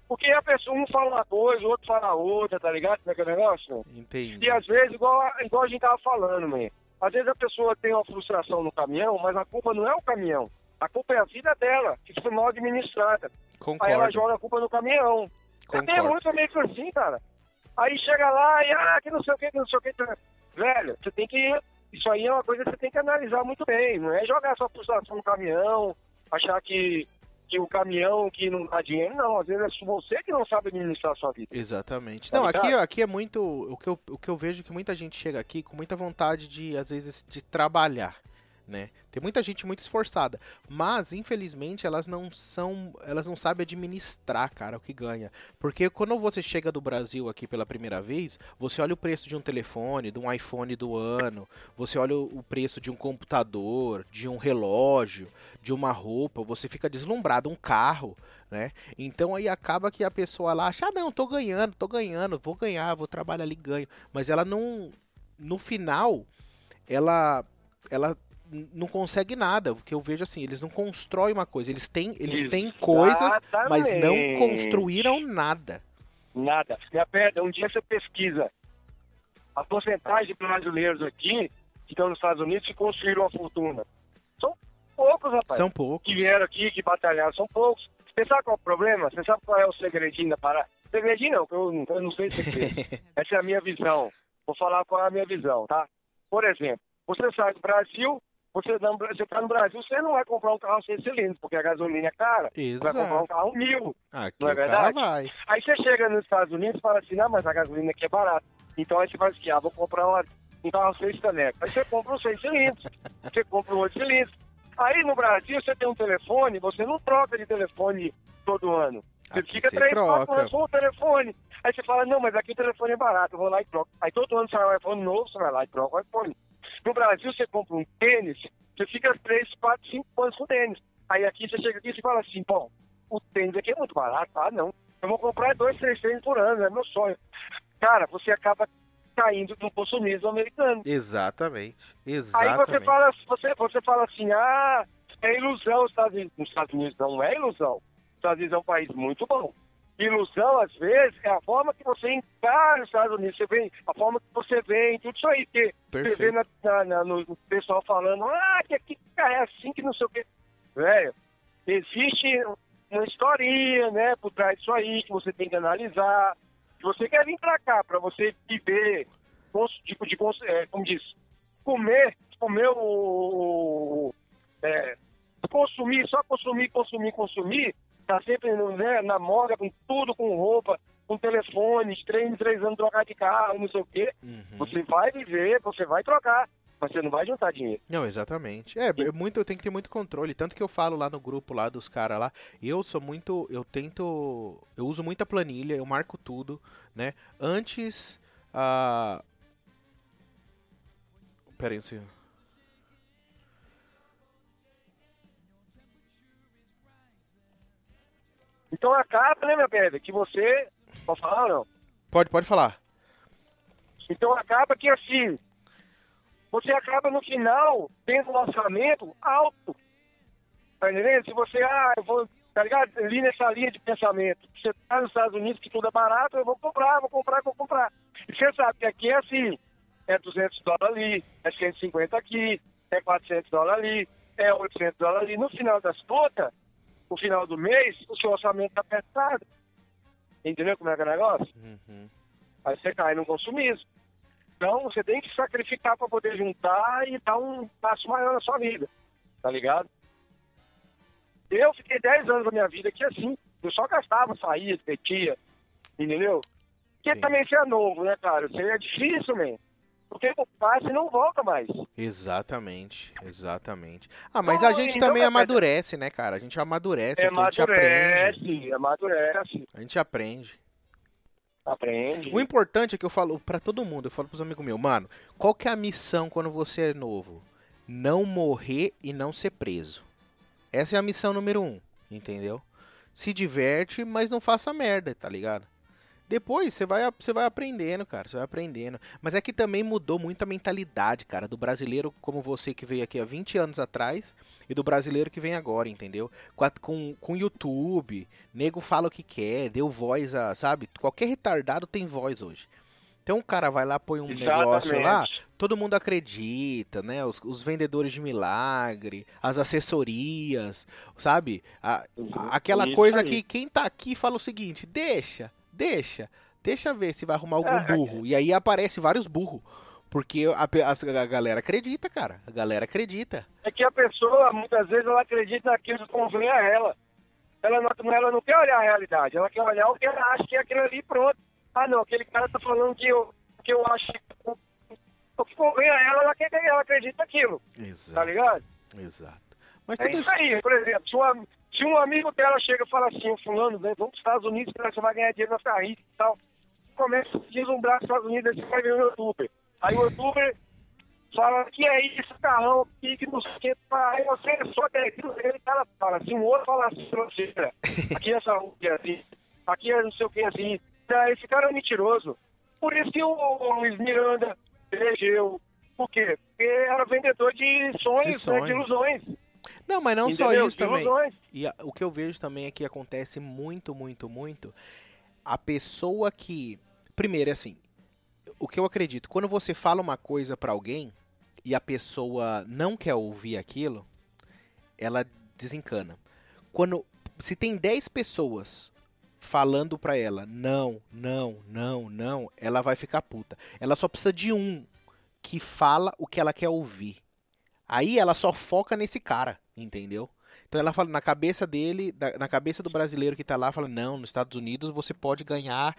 Porque a pessoa, um fala uma coisa, o outro fala outra, tá ligado? Como é que é o negócio? Entendi. E às vezes, igual, igual a gente tava falando, man, às vezes a pessoa tem uma frustração no caminhão, mas a culpa não é o caminhão. A culpa é a vida dela, que foi mal administrada. Concordo. Aí ela joga a culpa no caminhão. Concordo. Tem muito meio que assim, cara. Aí chega lá e, ah, que não sei o que, que não sei o que. Velho, você tem que. Isso aí é uma coisa que você tem que analisar muito bem. Não é jogar sua frustração no caminhão, achar que que o caminhão que não dá dinheiro, não. Às vezes é você que não sabe administrar a sua vida. Exatamente. Tá não, aqui, aqui é muito. O que, eu, o que eu vejo é que muita gente chega aqui com muita vontade de, às vezes, de trabalhar né? Tem muita gente muito esforçada, mas infelizmente elas não são, elas não sabem administrar, cara, o que ganha. Porque quando você chega do Brasil aqui pela primeira vez, você olha o preço de um telefone, de um iPhone do ano, você olha o preço de um computador, de um relógio, de uma roupa, você fica deslumbrado, um carro, né? Então aí acaba que a pessoa lá acha, ah, não, tô ganhando, tô ganhando, vou ganhar, vou trabalhar ali, ganho. Mas ela não, no final, ela ela não consegue nada, porque eu vejo assim, eles não constroem uma coisa, eles têm, eles têm coisas, mas não construíram nada. Nada. Minha perna, um dia você pesquisa a porcentagem de brasileiros aqui que estão nos Estados Unidos que construíram uma fortuna. São poucos, rapaz. São poucos. Que vieram aqui, que batalharam, são poucos. Você sabe qual é o problema? Você sabe qual é o segredinho da parada? Segredinho não, eu, eu não sei se Essa é a minha visão. Vou falar qual é a minha visão, tá? Por exemplo, você sai do Brasil, você está no Brasil, você não vai comprar um carro seis cilindros, porque a gasolina é cara. Exato. Você vai comprar um carro mil. Aqui não é verdade? vai. Aí você chega nos Estados Unidos e fala assim, não, mas a gasolina aqui é barata. Então aí você faz assim, ah, vou comprar uma, um carro seis canecos. Aí você compra um seis cilindros, você compra um oito cilindros. Aí no Brasil você tem um telefone, você não troca de telefone todo ano. Você Aqui fica três, troca. quatro anos com o telefone. Aí você fala, não, mas aqui o telefone é barato, eu vou lá e troco. Aí todo ano sai um iPhone novo, você vai lá e troca o iPhone. No Brasil você compra um tênis, você fica três, quatro, cinco anos com tênis. Aí aqui você chega aqui e fala assim, bom, o tênis aqui é muito barato, ah não. Eu vou comprar dois, três tênis por ano, é meu sonho. Cara, você acaba caindo no consumismo americano. Exatamente. Aí Exatamente. você fala, você, você fala assim, ah, é ilusão os Estados Unidos. Os Estados Unidos não é ilusão. Os Estados Unidos é um país muito bom. Ilusão, às vezes, é a forma que você encara os Estados Unidos. Você vem, a forma que você vem, tudo isso aí. Que você vê na, na- na- no pessoal falando, ah, que aqui é assim, que não sei o quê. Velho, existe uma historinha, né, por trás disso aí, que você tem que analisar. Se você quer vir pra cá, pra você viver, tipo de, é, como diz, comer, comer o... o- é, consumir, só consumir, consumir, consumir, tá sempre né, na moda, com tudo, com roupa, com telefone, de três em três anos trocar de carro, não sei o quê. Uhum. Você vai viver, você vai trocar, mas você não vai juntar dinheiro. Não, exatamente. É, é muito, tem que ter muito controle. Tanto que eu falo lá no grupo lá dos caras lá, eu sou muito, eu tento, eu uso muita planilha, eu marco tudo, né? Antes, a Pera aí, um segundo. Então acaba, né, minha pedra, que você. Pode falar ou não? Pode, pode falar. Então acaba que assim, você acaba no final tendo um orçamento alto. Tá entendendo? Se você, ah, eu vou, tá ligado? Ali nessa linha de pensamento. Você tá nos Estados Unidos que tudo é barato, eu vou comprar, vou comprar, vou comprar. E você sabe que aqui é assim, é 200 dólares ali, é 150 aqui, é 400 dólares ali, é 800 dólares ali. No final das contas, no final do mês, o seu orçamento tá apertado. Entendeu como é que é o negócio? Uhum. Aí você cai no consumismo. Então você tem que sacrificar para poder juntar e dar um passo maior na sua vida. Tá ligado? Eu fiquei 10 anos da minha vida que assim, eu só gastava, saía, petia, entendeu? Porque Sim. também você é novo, né, cara? Você é difícil, mesmo. O tempo passa e não volta mais. Exatamente, exatamente. Ah, mas Não, a gente também amadurece, né, cara? A gente amadurece, É aqui, a gente aprende. amadurece, amadurece, A gente aprende. aprende. O importante é que eu falo pra todo mundo, eu falo pros amigos meus, mano, qual que é a missão quando você é novo? Não morrer e não ser preso. Essa é a missão número um, entendeu? Se diverte, mas não faça merda, tá ligado? Depois você vai, você vai aprendendo, cara, você vai aprendendo. Mas é que também mudou muito a mentalidade, cara, do brasileiro como você que veio aqui há 20 anos atrás e do brasileiro que vem agora, entendeu? Com, com, com YouTube, nego fala o que quer, deu voz a, sabe? Qualquer retardado tem voz hoje. Então o cara vai lá, põe um negócio lá, Exatamente. todo mundo acredita, né? Os, os vendedores de milagre, as assessorias, sabe? A- a- aquela coisa que quem tá aqui fala o seguinte: deixa, deixa, deixa ver se vai arrumar algum É, burro. E aí aparece vários burros. Porque a, as- a galera acredita, cara. A galera acredita. é que a pessoa, muitas vezes, ela acredita naquilo que convém a ela. Ela não, ela não quer olhar a realidade, ela quer olhar o que ela acha que é aquilo ali pronto. Ah, não, aquele cara tá falando que eu, que eu acho que o, que convém a ela, ela, quer, ela acredita naquilo, tá Exato. ligado? Exato. Mas É isso aí, por exemplo, se am- se um amigo dela chega e fala assim, o fulano, né, vamos para os Estados Unidos, que você vai ganhar dinheiro, vai ficar rico e tal. Começa a deslumbrar os Estados Unidos, aí você vai ver o youtuber. Aí o youtuber fala, que é isso, carrão, aqui, que não sei o que, aí você só tem aquilo, ele cara fala assim, o outro fala assim pra você, aqui é saúde, é assim, aqui é não sei o que, assim. Esse cara é mentiroso. Por isso que o Luiz Miranda elegeu Por quê? Porque era vendedor de sonhos, De né, sonhos. de ilusões. Não, mas não só entendeu? isso De também. E a- o que eu vejo também é que acontece muito, muito, muito. A pessoa que. Primeiro, é assim. O que eu acredito, quando você fala uma coisa pra alguém e a pessoa não quer ouvir aquilo, ela desencana. Quando. Se tem 10 pessoas falando pra ela não, não, não, não, ela vai ficar puta. Ela só precisa de um que fala o que ela quer ouvir. Aí ela só foca nesse cara, entendeu? Então ela fala, na cabeça dele, na cabeça do brasileiro que tá lá, fala, não, nos Estados Unidos você pode ganhar.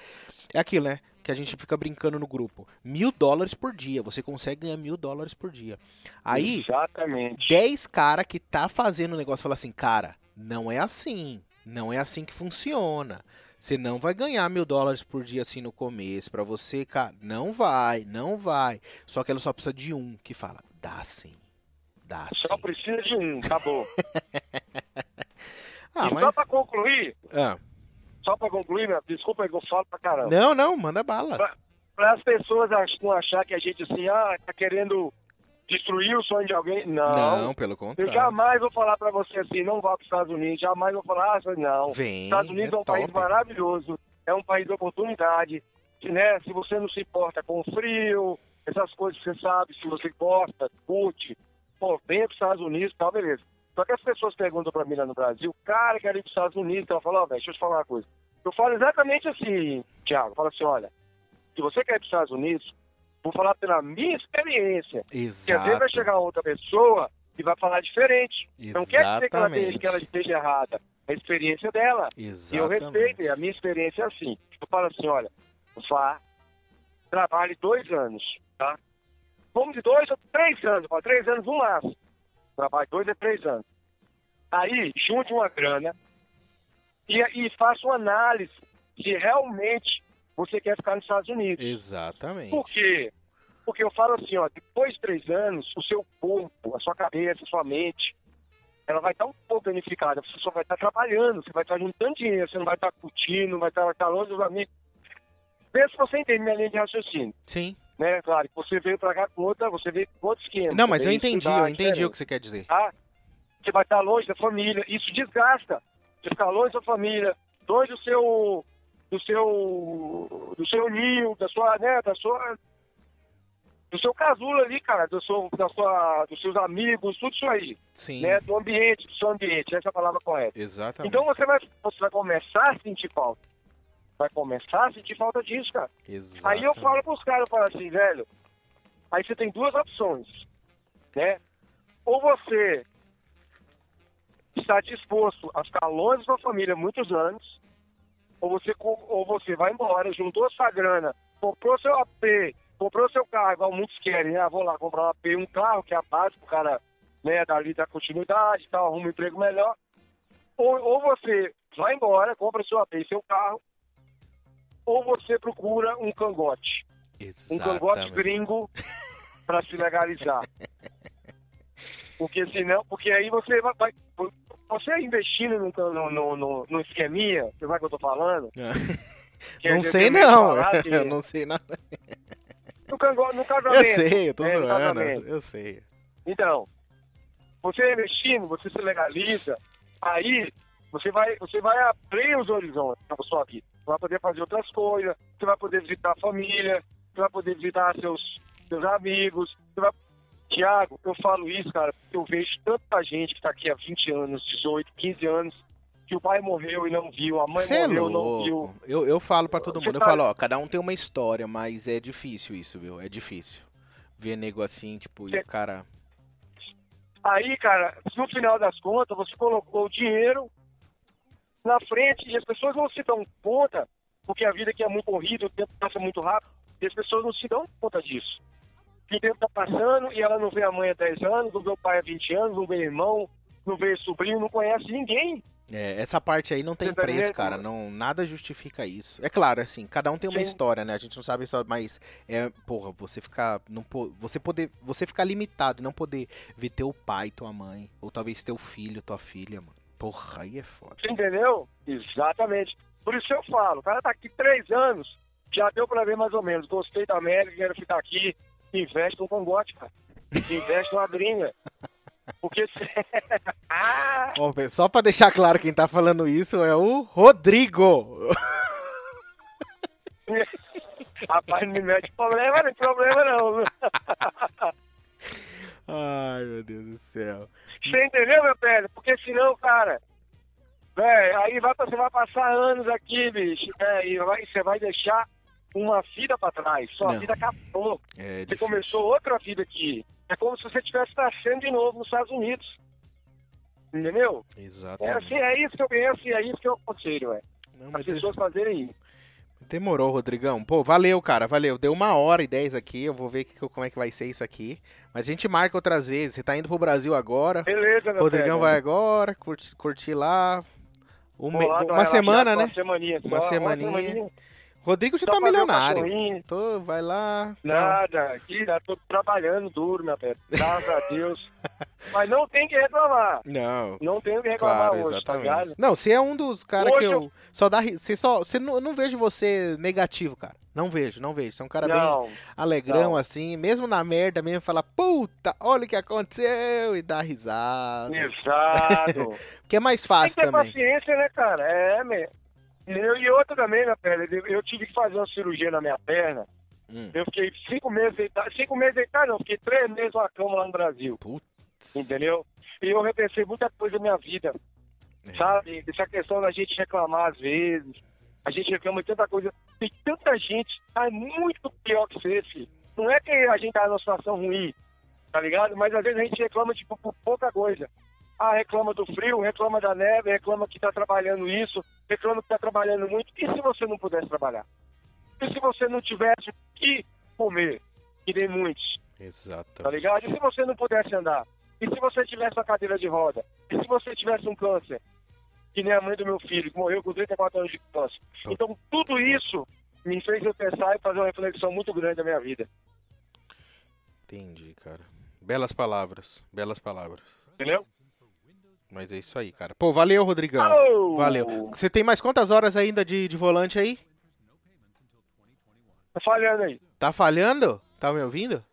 É aquilo, né? Que a gente fica brincando no grupo. Mil dólares por dia. Você consegue ganhar mil dólares por dia. Aí, Exatamente. 10 cara que tá fazendo o negócio fala assim, cara, não é assim. Não é assim que funciona. Você não vai ganhar mil dólares por dia assim no começo. Pra você, cara, não vai, não vai. Só que ela só precisa de um que fala, dá sim. Dá sim. Só precisa de um, acabou. Ah, e mas. só pra concluir, Ah, só pra concluir, meu, desculpa que eu falo pra caramba. Não, não, manda bala. Para as pessoas não achar que a gente assim, ah, tá querendo destruir o sonho de alguém. Não. Não, pelo Eu contrário. jamais vou falar pra você assim, não vá para os Estados Unidos, jamais vou falar, ah, não. Vem. Estados Unidos é, é um país top. maravilhoso, é um país de oportunidade, que, né, se você não se importa com o frio, essas coisas que você sabe, se você gosta, curte, pô, venha para os Estados Unidos e tal, beleza. Só que as pessoas perguntam pra mim lá no Brasil, cara, quero ir para os Estados Unidos, ela fala, ó, velho, deixa eu te falar uma coisa. Eu falo exatamente assim, Thiago, eu falo assim, olha, se você quer ir para os Estados Unidos, vou falar pela minha experiência, porque às vezes vai Exato. chegar outra pessoa e vai falar diferente. Não quer dizer que ela, esteja- Exatamente. que ela esteja errada. É a experiência dela. E eu Exatamente. respeito, e a minha experiência é assim. Eu falo assim, olha, vá, trabalhe dois anos, tá? Vamos de dois ou três anos, ó, três anos no máximo. Trabalhe dois a três anos. Aí, junte uma grana e, e faça uma análise se realmente você quer ficar nos Estados Unidos. Exatamente. Por quê? Porque eu falo assim, ó, depois de três anos, o seu corpo, a sua cabeça, a sua mente, ela vai estar um pouco danificada. Você só vai estar trabalhando, você vai estar juntando dinheiro, você não vai estar curtindo, vai estar, vai estar longe dos amigos. Vê se você entende minha linha de raciocínio, Sim. Né? Claro, que você veio pra cá com outra, você veio com outro esquema. Não, mas eu entendi, estudar, eu entendi o que você quer dizer. tá? Você vai estar longe da família, isso desgasta. Você ficar longe da família, longe do seu, do seu, do seu ninho, da sua, né, da sua, do seu casulo ali, cara, do seu, da sua, dos seus amigos, tudo isso aí, Sim. né, do ambiente, do seu ambiente, essa é a palavra correta. Exatamente. Então você vai, você vai começar a sentir falta. Vai começar a sentir falta disso, cara. Exatamente. Aí eu falo pros caras, eu falo assim, velho, aí você tem duas opções, né? Ou você está disposto a ficar longe da sua família muitos anos, ou você, ou você vai embora, juntou sua grana, comprou seu AP, comprou seu carro, igual muitos querem, né? Ah, vou lá comprar um AP, um carro, que é a base pro cara, né, dali da continuidade e tal, arruma um emprego melhor. Ou, ou você vai embora, compra seu AP e seu carro, ou você procura um cangote um cangote Exatamente. gringo para se legalizar. Porque senão, porque aí você vai, vai- você investindo no, no, no, no, esqueminha, você vai que eu tô falando? Que Não sei não, que- eu não sei nada. No, cango, no casamento. Eu sei, eu tô é, zoando, eu sei. Então, você investindo, você se legaliza, aí você vai, você vai abrir os horizontes na sua vida. Você vai poder fazer outras coisas, você vai poder visitar a família, você vai poder visitar seus, seus amigos. Você vai... Tiago, eu falo isso, cara, porque eu vejo tanta gente que está aqui há 20 anos, 18, 15 anos, que o pai morreu e não viu, a mãe Você é morreu e não viu. Eu, eu falo pra todo Você mundo, eu tá- falo, ó, cada um tem uma história, mas é difícil isso, viu? É difícil. Ver nego assim, tipo, e Cê- o cara. Aí, cara, no final das contas, você colocou o dinheiro na frente e as pessoas não se dão conta, porque a vida aqui é muito corrida, o tempo passa muito rápido, e as pessoas não se dão conta disso. Que o tempo tá passando e ela não vê a mãe há 10 anos, não vê o pai há 20 anos, não vê irmão, não vê sobrinho, não conhece ninguém. É, essa parte aí não tem Você tá preço, cara. Não, nada justifica isso. É claro, assim, cada um tem uma Sim. história, né? A gente não sabe a história, mas é, porra, você ficar. Não, você poder. Você ficar limitado, não poder ver teu pai, tua mãe, ou talvez teu filho, tua filha, mano. Porra, aí é foda. Você entendeu? Exatamente. Por isso eu falo, o cara tá aqui três anos, já deu pra ver mais ou menos. Gostei da América, quero ficar aqui. investe no cangote, cara. Investe numa gringa. Porque ah! Ó, só pra deixar claro quem tá falando isso é o Rodrigo. Rapaz, não me mete problema, não problema não. Ai, meu Deus do céu. Você entendeu, meu velho? Porque senão, cara, aí vai, você vai passar anos aqui, bicho, é, e vai, você vai deixar uma vida pra trás. Sua Não. vida acabou. É Você começou outra vida aqui. É como se você estivesse nascendo de novo nos Estados Unidos. Entendeu? É, Exatamente. assim, é isso que eu penso e é isso que eu aconselho, é. As pessoas fazerem isso. Demorou, Rodrigão. Pô, valeu, cara, valeu. Deu uma hora e dez aqui, eu vou ver que- como é que vai ser isso aqui. Mas a gente marca outras vezes. Você tá indo pro Brasil agora. Beleza, meu Rodrigão vai agora, curtir, curtir lá. Um uma semana, né? Uma semaninha. Uma semaninha. Rodrigo já Só tá milionário. Tô, vai lá. tá. Nada, aqui já tô trabalhando duro, minha pedra. Graças a Deus. Mas não tem que reclamar. Não. Não tem que reclamar Claro, hoje, tá ligado? exatamente. Não, você é um dos caras que Hoje eu só dá, você só, você não, eu não vejo você negativo, cara. Não vejo, não vejo. Você é um cara bem Não, alegrão não. assim, mesmo na merda mesmo, fala, puta, olha o que aconteceu e dá risada. exato. Que é mais tem fácil que ter também. paciência, né, cara? É, meu. Eu, e outra também, minha perna. Eu, tive que fazer uma cirurgia na minha perna. Hum. Eu fiquei cinco meses deitado. Cinco meses deitado, não. Fiquei três meses na cama lá no Brasil. Entendeu? E eu repensei muita coisa na minha vida. É. Sabe? Essa questão da gente reclamar às vezes. A gente reclama de tanta coisa. Tem tanta gente tá muito pior que você, filho. Não é que a gente tá numa situação ruim, tá ligado? Mas às vezes a gente reclama, tipo, por pouca coisa. Ah, reclama do frio, reclama da neve, reclama que tá trabalhando isso, reclama que tá trabalhando muito. E se você não pudesse trabalhar? E se você não tivesse o que comer? Que nem muitos Exato. tá ligado? E se você não pudesse andar? E se você tivesse uma cadeira de roda? E se você tivesse um câncer? Que nem a mãe do meu filho, que morreu com 34 anos de câncer. Tô- Então, tudo isso me fez eu pensar e fazer uma reflexão muito grande na minha vida. Entendi, cara. Belas palavras, belas palavras. Entendeu? Mas é isso aí, cara. Pô, valeu, Rodrigão. Alô! Valeu. Você tem mais quantas horas ainda de, de volante aí? Tá falhando aí. Tá falhando? Tá me ouvindo?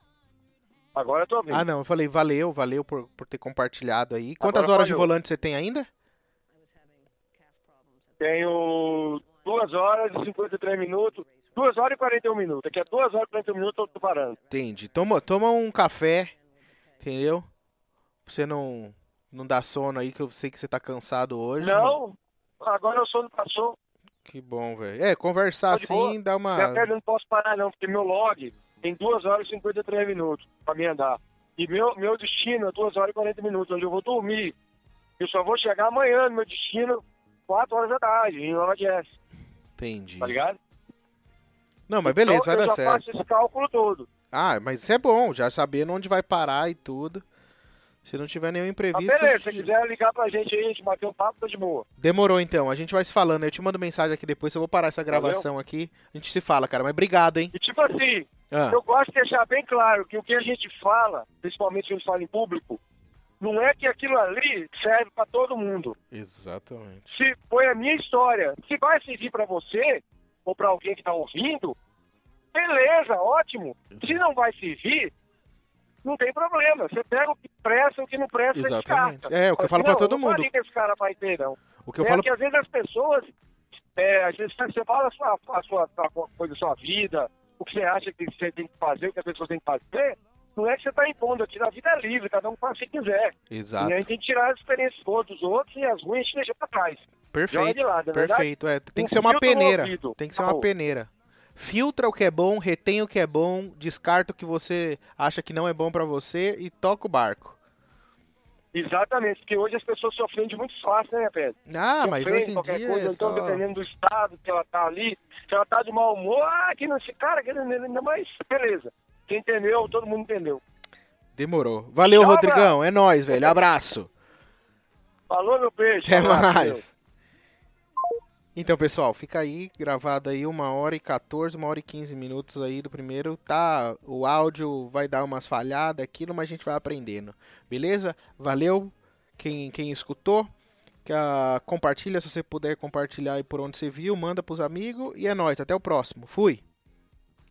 Agora eu tô ouvindo. Ah, não. Eu falei valeu, valeu por, por ter compartilhado aí. Quantas Agora horas de falhou. volante você tem ainda? Tenho 2 horas e 53 minutos. 2 horas e 41 minutos. Daqui a 2 horas e 41 minutos eu tô parando. Entendi. Toma, toma um café, entendeu? Pra você não, não dar sono aí, que eu sei que você tá cansado hoje. mano. Não, agora o sono passou. Que bom, velho. É, conversar assim dá uma. perna não posso parar não, porque meu log tem 2 horas e 53 minutos pra me andar. E meu, meu destino é 2 horas e 40 minutos, onde eu vou dormir. Eu só vou chegar amanhã no meu destino, 4 horas da tarde, em Nova Jersey, Entendi. tá ligado? Não, mas beleza, então, vai eu dar certo. faço esse cálculo todo. Ah, mas isso é bom, já sabendo onde vai parar e tudo. Se não tiver nenhum Mas imprevisto. beleza, se quiser ligar pra gente aí, a gente bater um papo, tá de boa. Demorou então, a gente vai se falando. Eu te mando mensagem aqui depois, eu vou parar essa gravação aqui. A gente se fala, cara. Mas obrigado, hein? E tipo assim, Ah, eu gosto de deixar bem claro que o que a gente fala, principalmente quando fala em público, não é que aquilo ali serve pra todo mundo. exatamente. se foi a minha história. Se vai servir pra você ou pra alguém que tá ouvindo, beleza, ótimo. Se não vai servir, não tem problema. Você pega o que presta, o que não presta, Exatamente. descarta. É, o que eu falo assim, todo mundo. Não que esse cara vai ter, não. O que eu é falo. que às vezes as pessoas, é, às vezes você fala a sua, a sua, a coisa da sua vida, o que você acha que você tem que fazer, o que as pessoas têm que fazer, não é que você está impondo aqui. A vida é livre, cada um faz o que quiser. Exato. E a gente tem que tirar as experiências boas dos outros e as ruins a gente deixa pra trás. Perfeito. lado, é? Perfeito. É, tem que ser uma peneira. Tem que ser uma peneira. Filtra o que é bom, retém o que é bom, descarta o que você acha que não é bom pra você e toca o barco. Exatamente, porque hoje as pessoas se ofendem muito fácil, né, Pedro? Ah, Se mas hoje em qualquer dia coisa, é então só... dependendo do estado que ela tá ali, se ela tá de mau humor, ah, que não esse cara, que não, não, mas beleza. Quem entendeu, todo mundo entendeu. Demorou. Valeu, Tchau, Rodrigão. É nóis, velho. Abraço. Falou, meu peixe. Até Abraço, meu. Então, pessoal, fica aí gravado aí uma hora e 14, uma hora e 15 minutos aí do primeiro. Tá, o áudio vai dar umas falhadas, aquilo, mas a gente vai aprendendo. Beleza? Valeu quem, quem escutou. Que, ah, compartilha se você puder compartilhar aí por onde você viu, manda pros amigos e é nóis. Até o próximo. Fui.